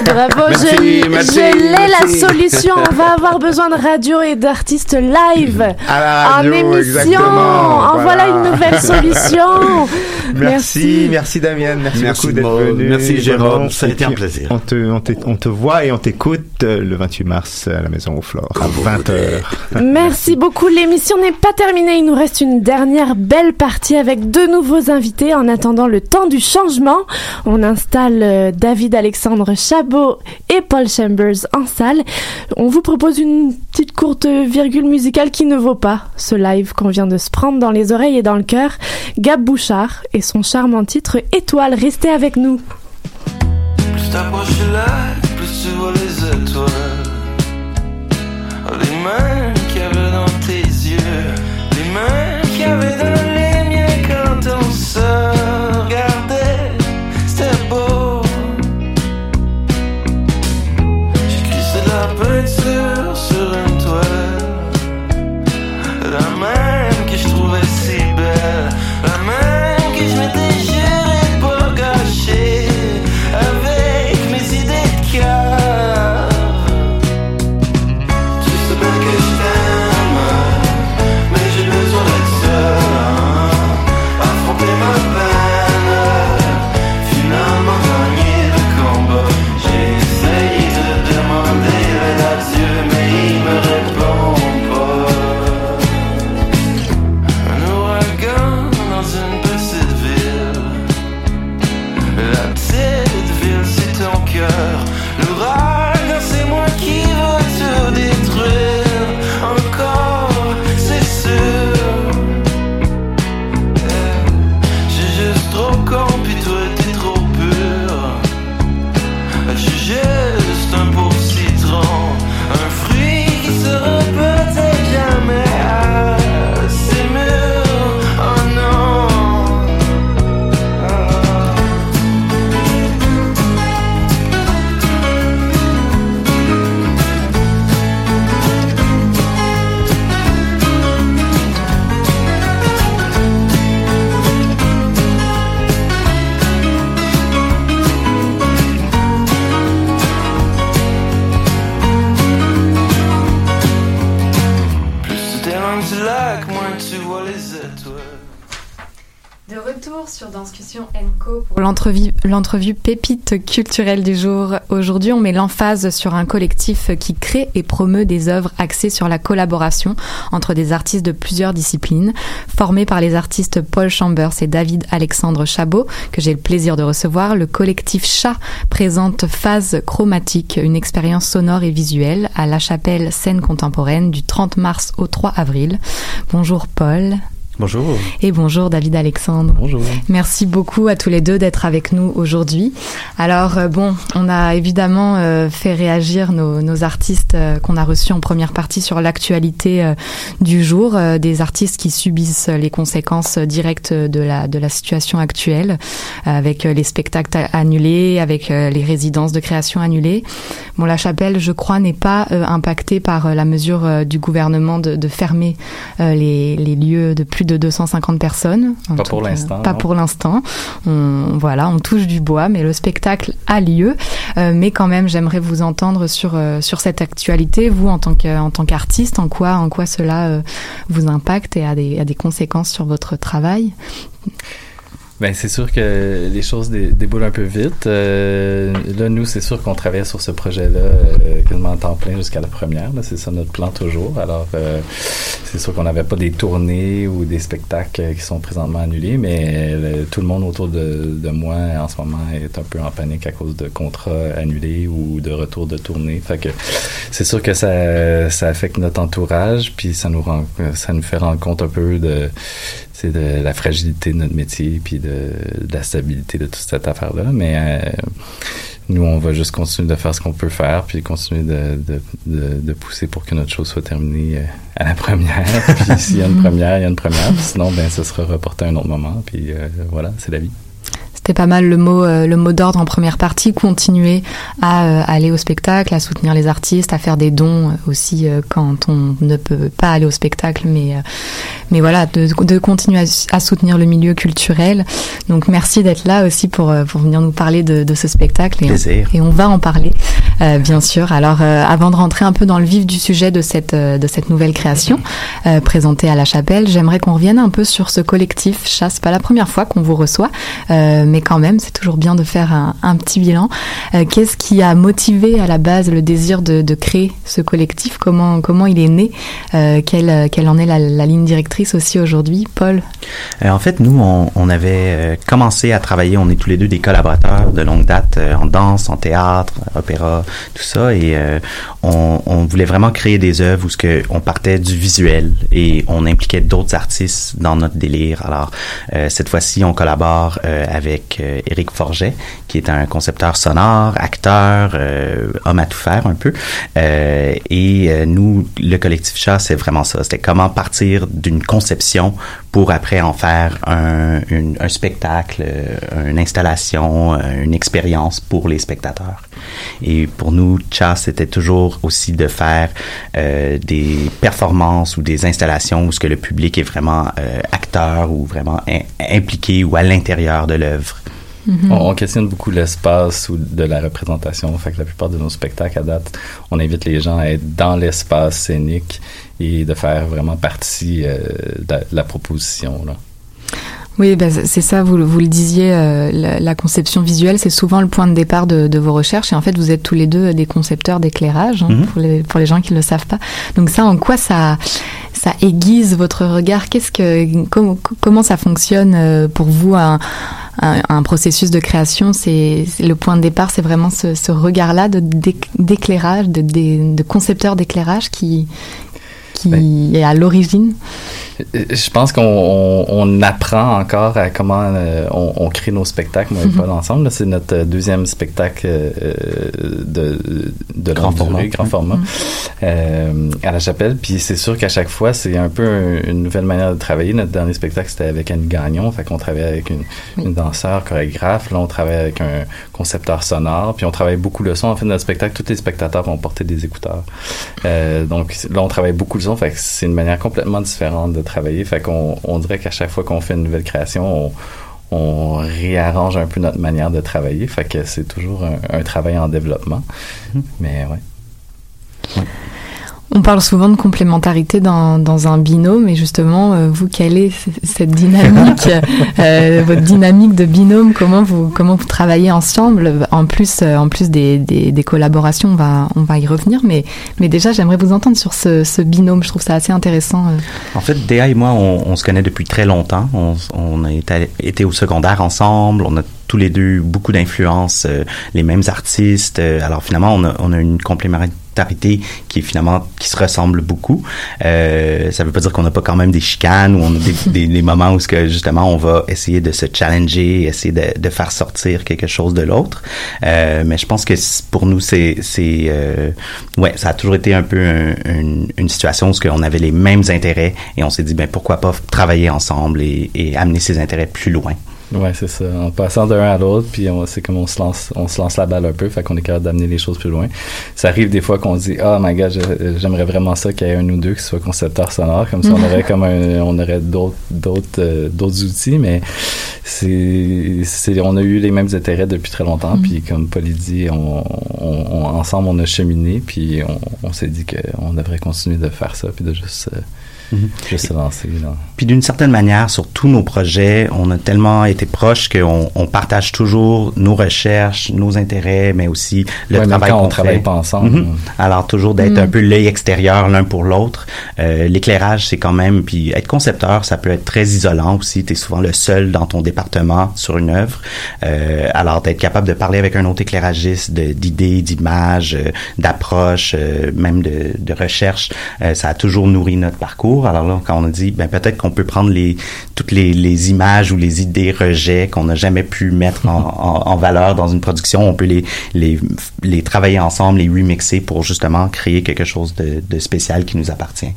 Bravo, Merci, je, merci, je l'ai la merci. solution. On va avoir besoin de radio et d'artistes live À la radio, en émission. exactement. En voilà. Voilà. une nouvelle solution. Merci, merci Damien, merci, Merci beaucoup d'être venu. merci Jérôme, ça a été un plaisir. On te, on, te, on te voit et on t'écoute euh, le 28 mars à la Maison aux Flores, à 20h. Merci beaucoup. L'émission n'est pas terminée. Il nous reste une dernière belle partie avec deux nouveaux invités. En attendant le temps du changement, on installe euh, David Alexandre Chabot et Paul Chambers en salle. On vous propose une petite courte virgule musicale qui ne vaut pas ce live qu'on vient de se prendre dans les oreilles et dans le cœur. Gab Bouchard et son charmant titre Étoile. Restez avec nous. Sometimes luck, one, two, what is it? Retour sur Danscussion Co pour l'entrevue, l'entrevue pépite culturelle du jour. Aujourd'hui, on met l'emphase sur un collectif qui crée et promeut des œuvres axées sur la collaboration entre des artistes de plusieurs disciplines, formés par les artistes Paul Chambers et David Alexandre Chabot, que j'ai le plaisir de recevoir. Le collectif Chat présente Phase Chromatique, une expérience sonore et visuelle à La Chapelle scène contemporaine du 30 mars au 3 avril. Bonjour Paul. Bonjour. Et bonjour David Alexandre. Bonjour. Merci beaucoup à tous les deux d'être avec nous aujourd'hui. Alors euh, bon, on a évidemment euh, fait réagir nos, nos artistes euh, qu'on a reçus en première partie sur l'actualité du jour, des artistes qui subissent les conséquences directes de la de la situation actuelle, avec les spectacles annulés, avec les résidences de création annulées. Bon, la chapelle, je crois, n'est pas impactée par la mesure du gouvernement de, de fermer les, les lieux de plus de 250 personnes. Pas tout pour l'instant, Pas pour l'instant. On, voilà, on touche du bois, mais le spectacle a lieu. Euh, mais quand même, j'aimerais vous entendre sur euh, sur cette actualité, vous en tant que en tant qu'artiste, en quoi en quoi cela euh, vous impacte et a des a des conséquences sur votre travail? Ben, c'est sûr que les choses dé- déboulent un peu vite. Euh, là, nous, c'est sûr qu'on travaille sur ce projet-là euh, quasiment en temps plein jusqu'à la première. C'est ça notre plan toujours. Alors, euh, c'est sûr qu'on n'avait pas des tournées ou des spectacles euh, qui sont présentement annulés, mais euh, tout le monde autour de, de moi en ce moment est un peu en panique à cause de contrats annulés ou de retour de tournée. Fait que c'est sûr que ça, ça affecte notre entourage, puis ça nous rend, ça nous fait rendre compte un peu de c'est de la fragilité de notre métier puis de, la stabilité de toute cette affaire-là. Mais euh, nous, on va juste continuer de faire ce qu'on peut faire puis continuer de, de, de, pousser pour que notre chose soit terminée euh, à la première. puis s'il y a une première, il y a une première. Sinon, ben, ça sera reporté à un autre moment. Puis euh, voilà, c'est la vie. C'était pas mal le mot euh, le mot d'ordre en première partie, continuer à euh, aller au spectacle, à soutenir les artistes, à faire des dons euh, aussi quand on ne peut pas aller au spectacle, mais mais voilà, de, de continuer à, soutenir le milieu culturel. Donc merci d'être là aussi pour pour venir nous parler de, de ce spectacle et Plaisir. on, et on va en parler euh, bien sûr. Alors euh, avant de rentrer un peu dans le vif du sujet de cette de cette nouvelle création euh, présentée à la Chapelle, j'aimerais qu'on revienne un peu sur ce collectif Chat. C'est pas la première fois qu'on vous reçoit, euh, mais quand même, c'est toujours bien de faire un, petit bilan. Euh, Qu'est-ce qui a motivé à la base le désir de, créer ce collectif? Comment comment il est né? Euh, quelle, quelle en est la, ligne directrice aussi aujourd'hui, Paul? Euh, en fait, nous, on, avait commencé à travailler, on est tous les deux des collaborateurs de longue date en danse, en théâtre, opéra, tout ça, et on, on voulait vraiment créer des œuvres où ce que on partait du visuel et on impliquait d'autres artistes dans notre délire. Alors, cette fois-ci, on collabore euh, avec euh, Éric Forget, qui est un concepteur sonore, acteur, euh, homme à tout faire un peu. Euh, et nous, le collectif Chat, c'est vraiment ça. C'était comment partir d'une conception pour après en faire un, spectacle, euh, une installation, euh, une expérience pour les spectateurs. Et pour nous, Cha, c'était toujours aussi de faire euh, des performances ou des installations où ce que le public est vraiment euh, acteur ou vraiment im- impliqué ou à l'intérieur de l'œuvre. Mhm. On, on questionne beaucoup l'espace ou de la représentation. Fait que la plupart de nos spectacles à date, on invite les gens à être dans l'espace scénique et de faire vraiment partie euh, de, la, proposition. Là. Oui, ben, c'est ça, vous, le- vous le disiez, euh, la, la conception visuelle, c'est souvent le point de départ de, de vos recherches. Et en fait, vous êtes tous les deux des concepteurs d'éclairage, hein, Mhm. pour, les, pour les gens qui ne le savent pas. Donc ça, en quoi ça, ça aiguise votre regard? Qu'est-ce que, comment, comment ça fonctionne euh, pour vous un, un, un processus de création? C'est le point de départ, c'est vraiment ce, ce regard-là d'éclairage, de, de, de concepteur d'éclairage qui qui est à l'origine. Euh, Je pense qu'on on, on apprend encore à comment euh, on, on crée nos spectacles, moi et Mhm. Paul ensemble. C'est notre euh, deuxième spectacle euh, de, de Grand format. durée, grand Mhm. euh, à la chapelle. Puis c'est sûr qu'à chaque fois, c'est un peu un- une nouvelle manière de travailler. Notre dernier spectacle, c'était avec Anne Gagnon. Fait qu'on travaillait avec une, une danseur, chorégraphe. Là, on travaille avec un concepteur sonore. Puis on travaille beaucoup le son. En fait, notre spectacle, tous les spectateurs vont porter des écouteurs. Euh, donc là, on travaille beaucoup le son. Fait que c'est une manière complètement différente de travailler. Fait qu'on on dirait qu'à chaque fois qu'on fait une nouvelle création, on, on réarrange un peu notre manière de travailler. Fait que c'est toujours un, un travail en développement. Mais ouais. On parle souvent de complémentarité dans, dans un binôme, et justement, euh, vous, quelle est cette dynamique, euh, votre dynamique de binôme? Comment vous comment vous travaillez ensemble? En plus, euh, en plus des, des, des collaborations, on va on va y revenir, mais mais déjà, j'aimerais vous entendre sur ce, ce binôme. Je trouve ça assez intéressant. En fait, Déa et moi, on, on se connaît depuis très longtemps. On, on a été, été au secondaire ensemble. On a tous les deux beaucoup d'influence, euh, les mêmes artistes. Euh, alors finalement, on a, on a une complémentarité qui est finalement qui se ressemble beaucoup. Euh, ça veut pas dire qu'on n'a pas quand même des chicanes ou on a des, des, des moments où ce que justement on va essayer de se challenger, essayer de, de faire sortir quelque chose de l'autre. Euh, mais je pense que pour nous c'est c'est euh, ouais ça a toujours été un peu un- une, une situation où on avait les mêmes intérêts et on s'est dit ben pourquoi pas travailler ensemble et, et amener ces intérêts plus loin. Ouais, c'est ça. En passant d'un à l'autre, puis c'est comme on se lance, on se lance la balle un peu, fait qu'on est capable d'amener les choses plus loin. Ça arrive des fois qu'on dit, ah, my God, j'aimerais vraiment ça qu'il y ait un ou deux qui soit concepteur sonore, comme ça on aurait comme un, on aurait d'autres, d'autres, euh, d'autres outils, mais c'est, c'est, on a eu les mêmes intérêts depuis très longtemps, puis comme Paul dit, on, on- ensemble on a cheminé, puis on, on s'est dit qu'on devrait continuer de faire ça, puis de juste, euh, Mhm. Puis d'une certaine manière, sur tous nos projets, on a tellement été proches qu'on on partage toujours nos recherches, nos intérêts, mais aussi le Ouais, travail qu'on travaille fait. pas ensemble. Mhm. Alors toujours d'être Mhm. un peu l'œil extérieur l'un pour l'autre. Euh, L'éclairage, c'est quand même, puis être concepteur, ça peut être très isolant aussi. Tu es souvent le seul dans ton département sur une œuvre. Euh, alors d'être capable de parler avec un autre éclairagiste, de- d'idées, d'images, euh, d'approches, euh, même de, de recherche, euh, ça a toujours nourri notre parcours. Alors là, quand on a dit, ben peut-être qu'on peut prendre les toutes les, les images ou les idées rejets qu'on n'a jamais pu mettre en, en, en valeur dans une production, on peut les, les les travailler ensemble, les remixer pour justement créer quelque chose de, de spécial qui nous appartient.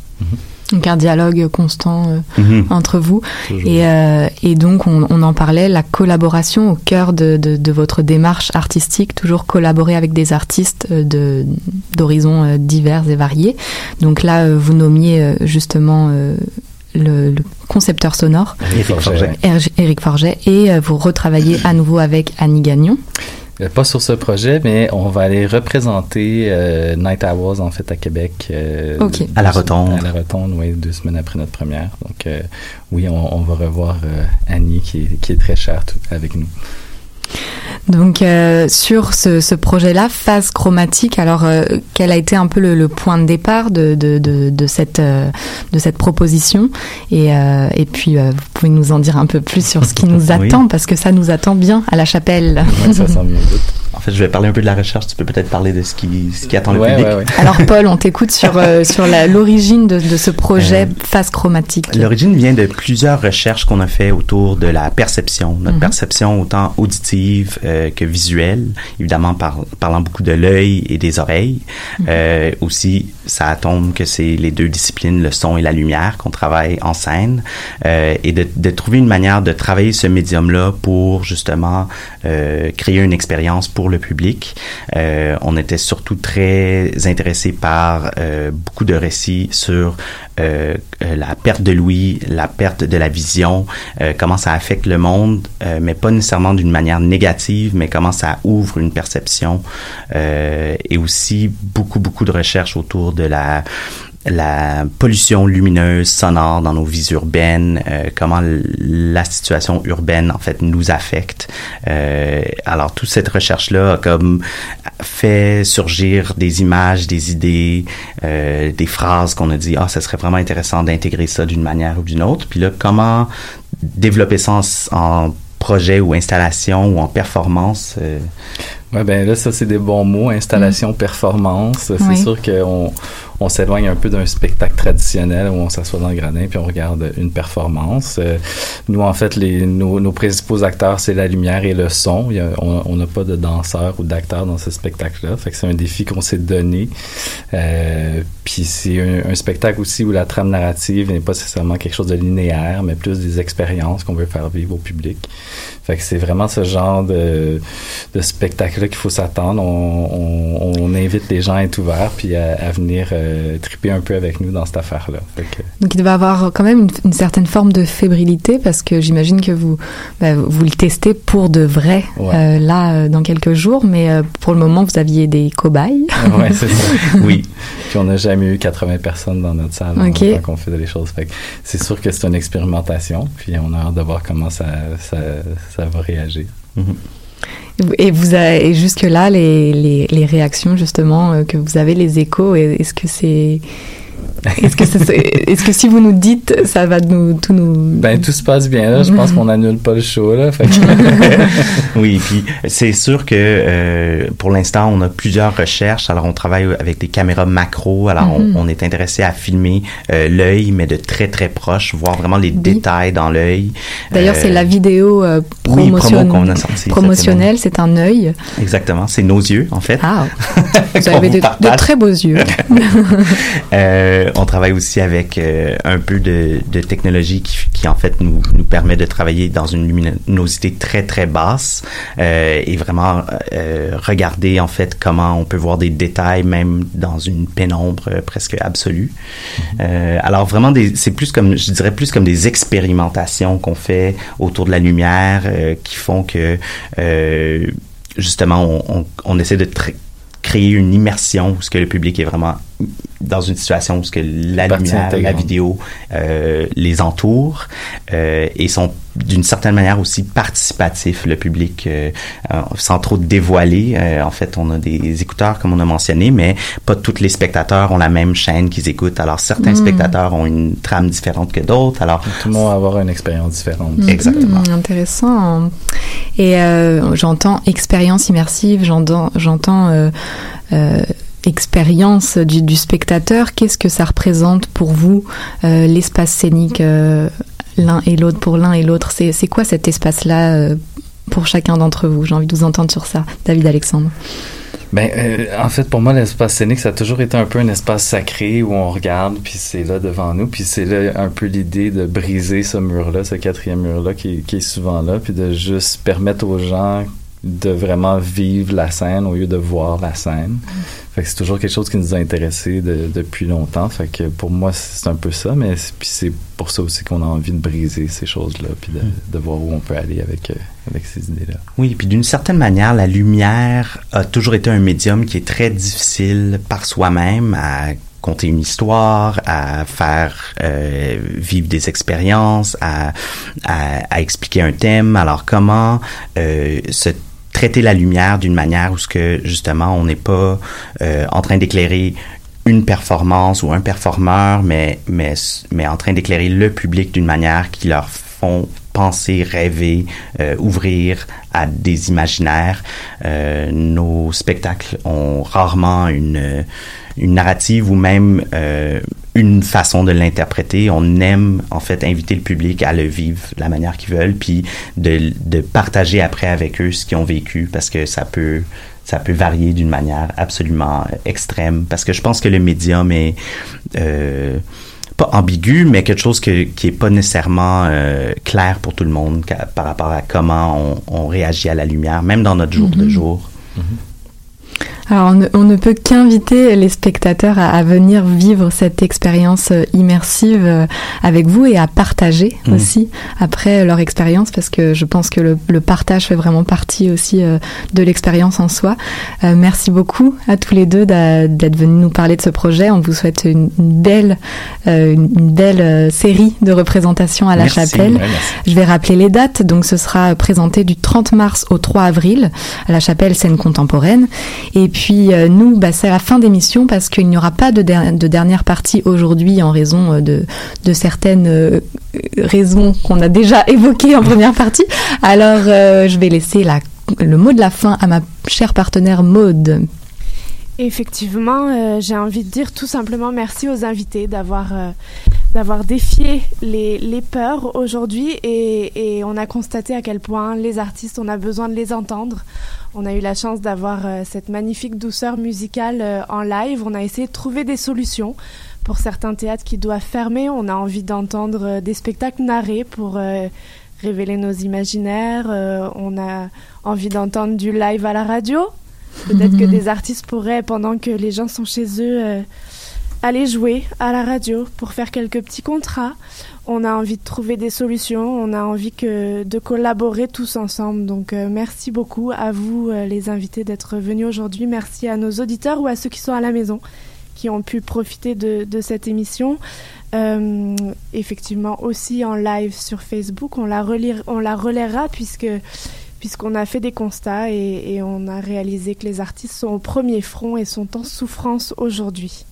Donc un dialogue constant euh, Mhm. entre vous. Et, euh, et donc on, on en parlait, la collaboration au cœur de, de, de votre démarche artistique, toujours collaborer avec des artistes euh, de d'horizons euh, divers et variés. Donc là, vous nommiez justement euh, le, le concepteur sonore, Éric Forget. Éric Forget, et vous retravaillez à nouveau avec Annie Gagnon. Euh, Pas sur ce projet, mais on va aller représenter euh, Night Hours en fait à Québec. euh, Ok. deux À la Rotonde. À la Rotonde, oui, deux semaines après notre première. Donc euh, oui, on, on va revoir euh, Annie qui est, qui est très chère tout- avec nous. Donc euh, sur ce, ce projet-là, phase chromatique, alors euh, quel a été un peu le, le point de départ de, de, de, de cette, euh, de cette proposition? Et, et puis vous pouvez nous en dire un peu plus sur ce qui nous Oui. attend parce que ça nous attend bien à la chapelle. En fait, je vais parler un peu de la recherche. Tu peux peut-être parler de ce qui, ce qui attend le Ouais, public. ouais, ouais. Alors Paul, on t'écoute sur, euh, sur la- l'origine de, de ce projet Euh, phase chromatique. L'origine vient de plusieurs recherches qu'on a fait autour de la perception, notre Mhm. perception autant auditive euh, que visuelle, évidemment par, parlant beaucoup de l'œil et des oreilles. Euh, aussi, ça tombe que c'est les deux disciplines, le son et la lumière, qu'on travaille en scène, euh, et de, de trouver une manière de travailler ce médium-là pour justement euh, créer une expérience pour le public. Euh, on était surtout très intéressé par euh, beaucoup de récits sur euh, la perte de l'ouïe, la perte de la vision, comment ça affecte le monde, mais pas nécessairement d'une manière négative, mais comment ça ouvre une perception, et aussi beaucoup beaucoup de recherches autour de la la pollution lumineuse sonore dans nos vies urbaines, euh, comment la situation urbaine en fait nous affecte. Euh, alors toute cette recherche là a comme fait surgir des images, des idées, euh, des phrases qu'on a dit ah ça serait vraiment intéressant d'intégrer ça d'une manière ou d'une autre. Puis là comment développer ça en, projet ou installation ou en performance. Ouais, ben là, ça, c'est des bons mots. Installation, performance. Oui. C'est sûr qu'on on s'éloigne un peu d'un spectacle traditionnel où on s'assoit dans le gradin puis on regarde une performance. Euh, nous, en fait, les, nos, nos principaux acteurs, c'est la lumière et le son. Il y a- on on n'a pas de danseurs ou d'acteurs dans ce spectacle-là. Fait que c'est un défi qu'on s'est donné. Euh, puis c'est un, un spectacle aussi où la trame narrative n'est pas nécessairement quelque chose de linéaire, mais plus des expériences qu'on veut faire vivre au public. Fait que c'est vraiment ce genre de, de spectacle-là qu'il faut s'attendre. On, on, on, invite les gens à être ouverts puis à, à venir euh, triper un peu avec nous dans cette affaire-là. Donc il devait avoir quand même une, une, certaine forme de fébrilité parce que j'imagine que vous, bah, vous le testez pour de vrai ouais. euh, là dans quelques jours, mais euh, pour le moment vous aviez des cobayes. oui, c'est ça. oui. Puis on n'a jamais eu 80 personnes dans notre salle okay. quand on fait des choses. Fait c'est sûr que c'est une expérimentation, puis on a hâte de voir comment ça, ça, ça va réagir. -hmm. Et vous jusque là les, les, les, réactions justement euh, que vous avez, les échos, est-ce que c'est est-ce que, est-ce que si vous nous dites, ça va nous, tout nous... Ben, tout se passe bien, là. Je pense qu'on annule pas le show, là. Fait que... oui, puis c'est sûr que euh, pour l'instant, on a plusieurs recherches. Alors, on travaille avec des caméras macro. Alors, mm -hmm. on, on, est intéressé à filmer euh, l'œil, mais de très, très proche, voir vraiment les oui. détails dans l'œil. D'ailleurs, euh, c'est la vidéo promotion... oui, promo promotionnelle, c'est un œil. Exactement, c'est nos yeux, en fait. Ah, vous avez de, de, très beaux yeux. Euh, on travaille aussi avec euh, un peu de, de technologie qui, qui, en fait nous, nous permet de travailler dans une luminosité très très basse euh, et vraiment euh, regarder en fait comment on peut voir des détails même dans une pénombre presque absolue. Mm -hmm. alors vraiment c'est plus comme je dirais plus comme des expérimentations qu'on fait autour de la lumière qui font que justement on, on, on essaie de créer une immersion où ce que le public est vraiment dans une situation où ce que la lumière, la vidéo euh, les entoure euh, et sont d'une certaine manière aussi participatifs le public euh, sans trop dévoiler. Euh, en fait on a des écouteurs comme on a mentionné mais pas tous les spectateurs ont la même chaîne qu'ils écoutent. Alors certains mmh. spectateurs ont une trame différente que d'autres alors tout le monde va avoir une expérience différente. Mmh. exactement. Mmh, intéressant. Et euh, j'entends expérience immersive j'entends j'entends euh, expérience du, spectateur, qu'est-ce que ça représente pour vous euh, l'espace scénique euh, l'un et l'autre pour l'un et l'autre? C'est quoi cet espace-là euh, pour chacun d'entre vous? J'ai envie de vous entendre sur ça, David Alexandre. Ben, en fait, pour moi, l'espace scénique, ça a toujours été un peu un espace sacré où on regarde, puis c'est là devant nous, puis c'est là un peu l'idée de briser ce mur-là, ce quatrième mur-là qui, qui, est souvent là, puis de juste permettre aux gens de vraiment vivre la scène au lieu de voir la scène. C'est toujours quelque chose qui nous a intéressés de, depuis longtemps. Fait que pour moi, c'est un peu ça, mais puis c'est pour ça aussi qu'on a envie de briser ces choses-là, puis de, de, voir où on peut aller avec, euh, avec ces idées-là. Oui, puis d'une certaine manière, la lumière a toujours été un médium qui est très difficile par soi-même à conter une histoire, à faire euh, vivre des expériences, à, à, à, expliquer un thème. Alors comment euh, se traiter la lumière d'une manière où ce que justement on n'est pas euh, en train d'éclairer une performance ou un performeur, mais mais mais en train d'éclairer le public d'une manière qui leur font penser, rêver, euh, ouvrir à des imaginaires. Euh, nos spectacles ont rarement une une narrative ou même euh, une façon de l'interpréter. On aime en fait inviter le public à le vivre de la manière qu'ils veulent, puis de, de partager après avec eux ce qu'ils ont vécu, parce que ça peut ça peut varier d'une manière absolument extrême. Parce que je pense que le médium est euh, pas ambigu, mais quelque chose que, qui est pas nécessairement euh, clair pour tout le monde par rapport à comment on, on, réagit à la lumière, même dans notre jour mm -hmm. de jour. Mm -hmm. Alors, on ne, on ne peut qu'inviter les spectateurs à, à, venir vivre cette expérience immersive euh, avec vous et à partager mmh. aussi après leur expérience parce que je pense que le, le partage fait vraiment partie aussi euh, de l'expérience en soi. Euh, merci beaucoup à tous les deux d'être venus nous parler de ce projet. On vous souhaite une, une belle, euh, une, une, belle euh, série de représentations à la merci, chapelle. Ouais, Je vais rappeler les dates. Donc, ce sera présenté du 30 mars au 3 avril à la chapelle scène contemporaine. Et puis, puis euh, nous, bah, c'est la fin d'émission parce qu'il n'y aura pas de, der de dernière partie aujourd'hui en raison euh, de, certaines euh, raisons qu'on a déjà évoquées en première partie. Alors, je vais laisser la, le mot de la fin à ma chère partenaire Maude. Effectivement, j'ai envie de dire tout simplement merci aux invités d'avoir d'avoir défié les, les peurs aujourd'hui et, et, on a constaté à quel point les artistes, on a besoin de les entendre. On a eu la chance d'avoir euh, cette magnifique douceur musicale euh, en live. On a essayé de trouver des solutions pour certains théâtres qui doivent fermer. On a envie d'entendre euh, des spectacles narrés pour révéler nos imaginaires. on a envie d'entendre du live à la radio. Peut-être que des artistes pourraient, pendant que les gens sont chez eux, aller jouer à la radio pour faire quelques petits contrats. On a envie de trouver des solutions, on a envie que, de collaborer tous ensemble. Donc euh, merci beaucoup à vous euh, les invités d'être venus aujourd'hui. Merci à nos auditeurs ou à ceux qui sont à la maison qui ont pu profiter de, cette émission. Euh, effectivement aussi en live sur Facebook, on la, relire, on la relaiera puisque puisqu'on a fait des constats et on a réalisé que les artistes sont au premier front et sont en souffrance aujourd'hui.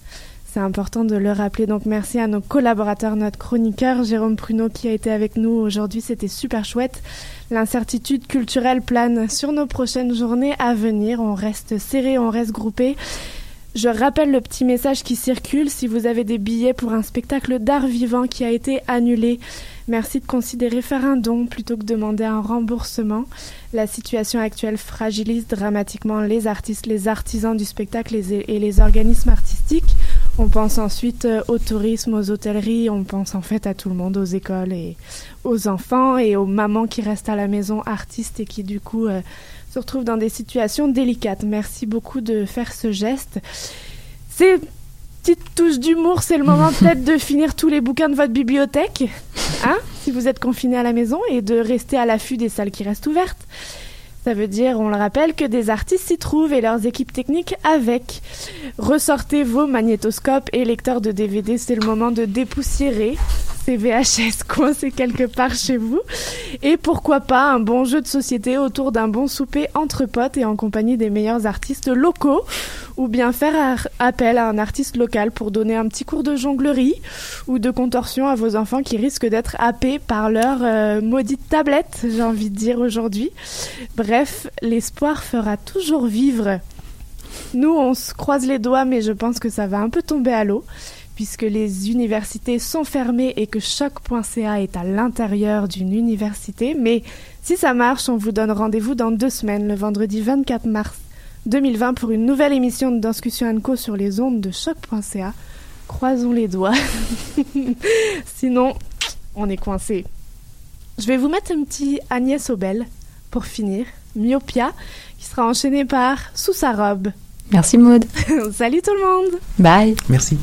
C'est important de le rappeler. Donc merci à nos collaborateurs, notre chroniqueur Jérôme Pruneau qui a été avec nous aujourd'hui. C'était super chouette. L'incertitude culturelle plane sur nos prochaines journées à venir. On reste serré, on reste groupé. Je rappelle le petit message qui circule. Si vous avez des billets pour un spectacle d'art vivant qui a été annulé, merci de considérer faire un don plutôt que demander un remboursement. La situation actuelle fragilise dramatiquement les artistes, les artisans du spectacle et les organismes artistiques. On pense ensuite euh, au tourisme, aux hôtelleries, on pense en fait à tout le monde, aux écoles et aux enfants et aux mamans qui restent à la maison artistes et qui du coup euh, se retrouvent dans des situations délicates. Merci beaucoup de faire ce geste. C'est petite touche d'humour, c'est le moment peut-être de finir tous les bouquins de votre bibliothèque, hein, si vous êtes confiné à la maison, et de rester à l'affût des salles qui restent ouvertes. Ça veut dire, on le rappelle, que des artistes s'y trouvent et leurs équipes techniques avec. Ressortez vos magnétoscopes et lecteurs de DVD, c'est le moment de dépoussiérer ces VHS coincés quelque part chez vous. Et pourquoi pas un bon jeu de société autour d'un bon souper entre potes et en compagnie des meilleurs artistes locaux, ou bien faire appel à un artiste local pour donner un petit cours de jonglerie ou de contorsion à vos enfants qui risquent d'être happés par leur euh, maudite tablette, j'ai envie de dire aujourd'hui. Bref, l'espoir fera toujours vivre. Nous, on se croise les doigts, mais je pense que ça va un peu tomber à l'eau, puisque les universités sont fermées et que choc.ca est à l'intérieur d'une université. Mais si ça marche, on vous donne rendez-vous dans deux semaines, le vendredi 24 mars 2020, pour une nouvelle émission de Discussion Co sur les ondes de choc.ca. Croisons les doigts. Sinon, on est coincé. Je vais vous mettre un petit Agnès Obel pour finir. Myopia, qui sera enchaîné par Sous sa robe. Merci Maud. Salut tout le monde Bye. Merci.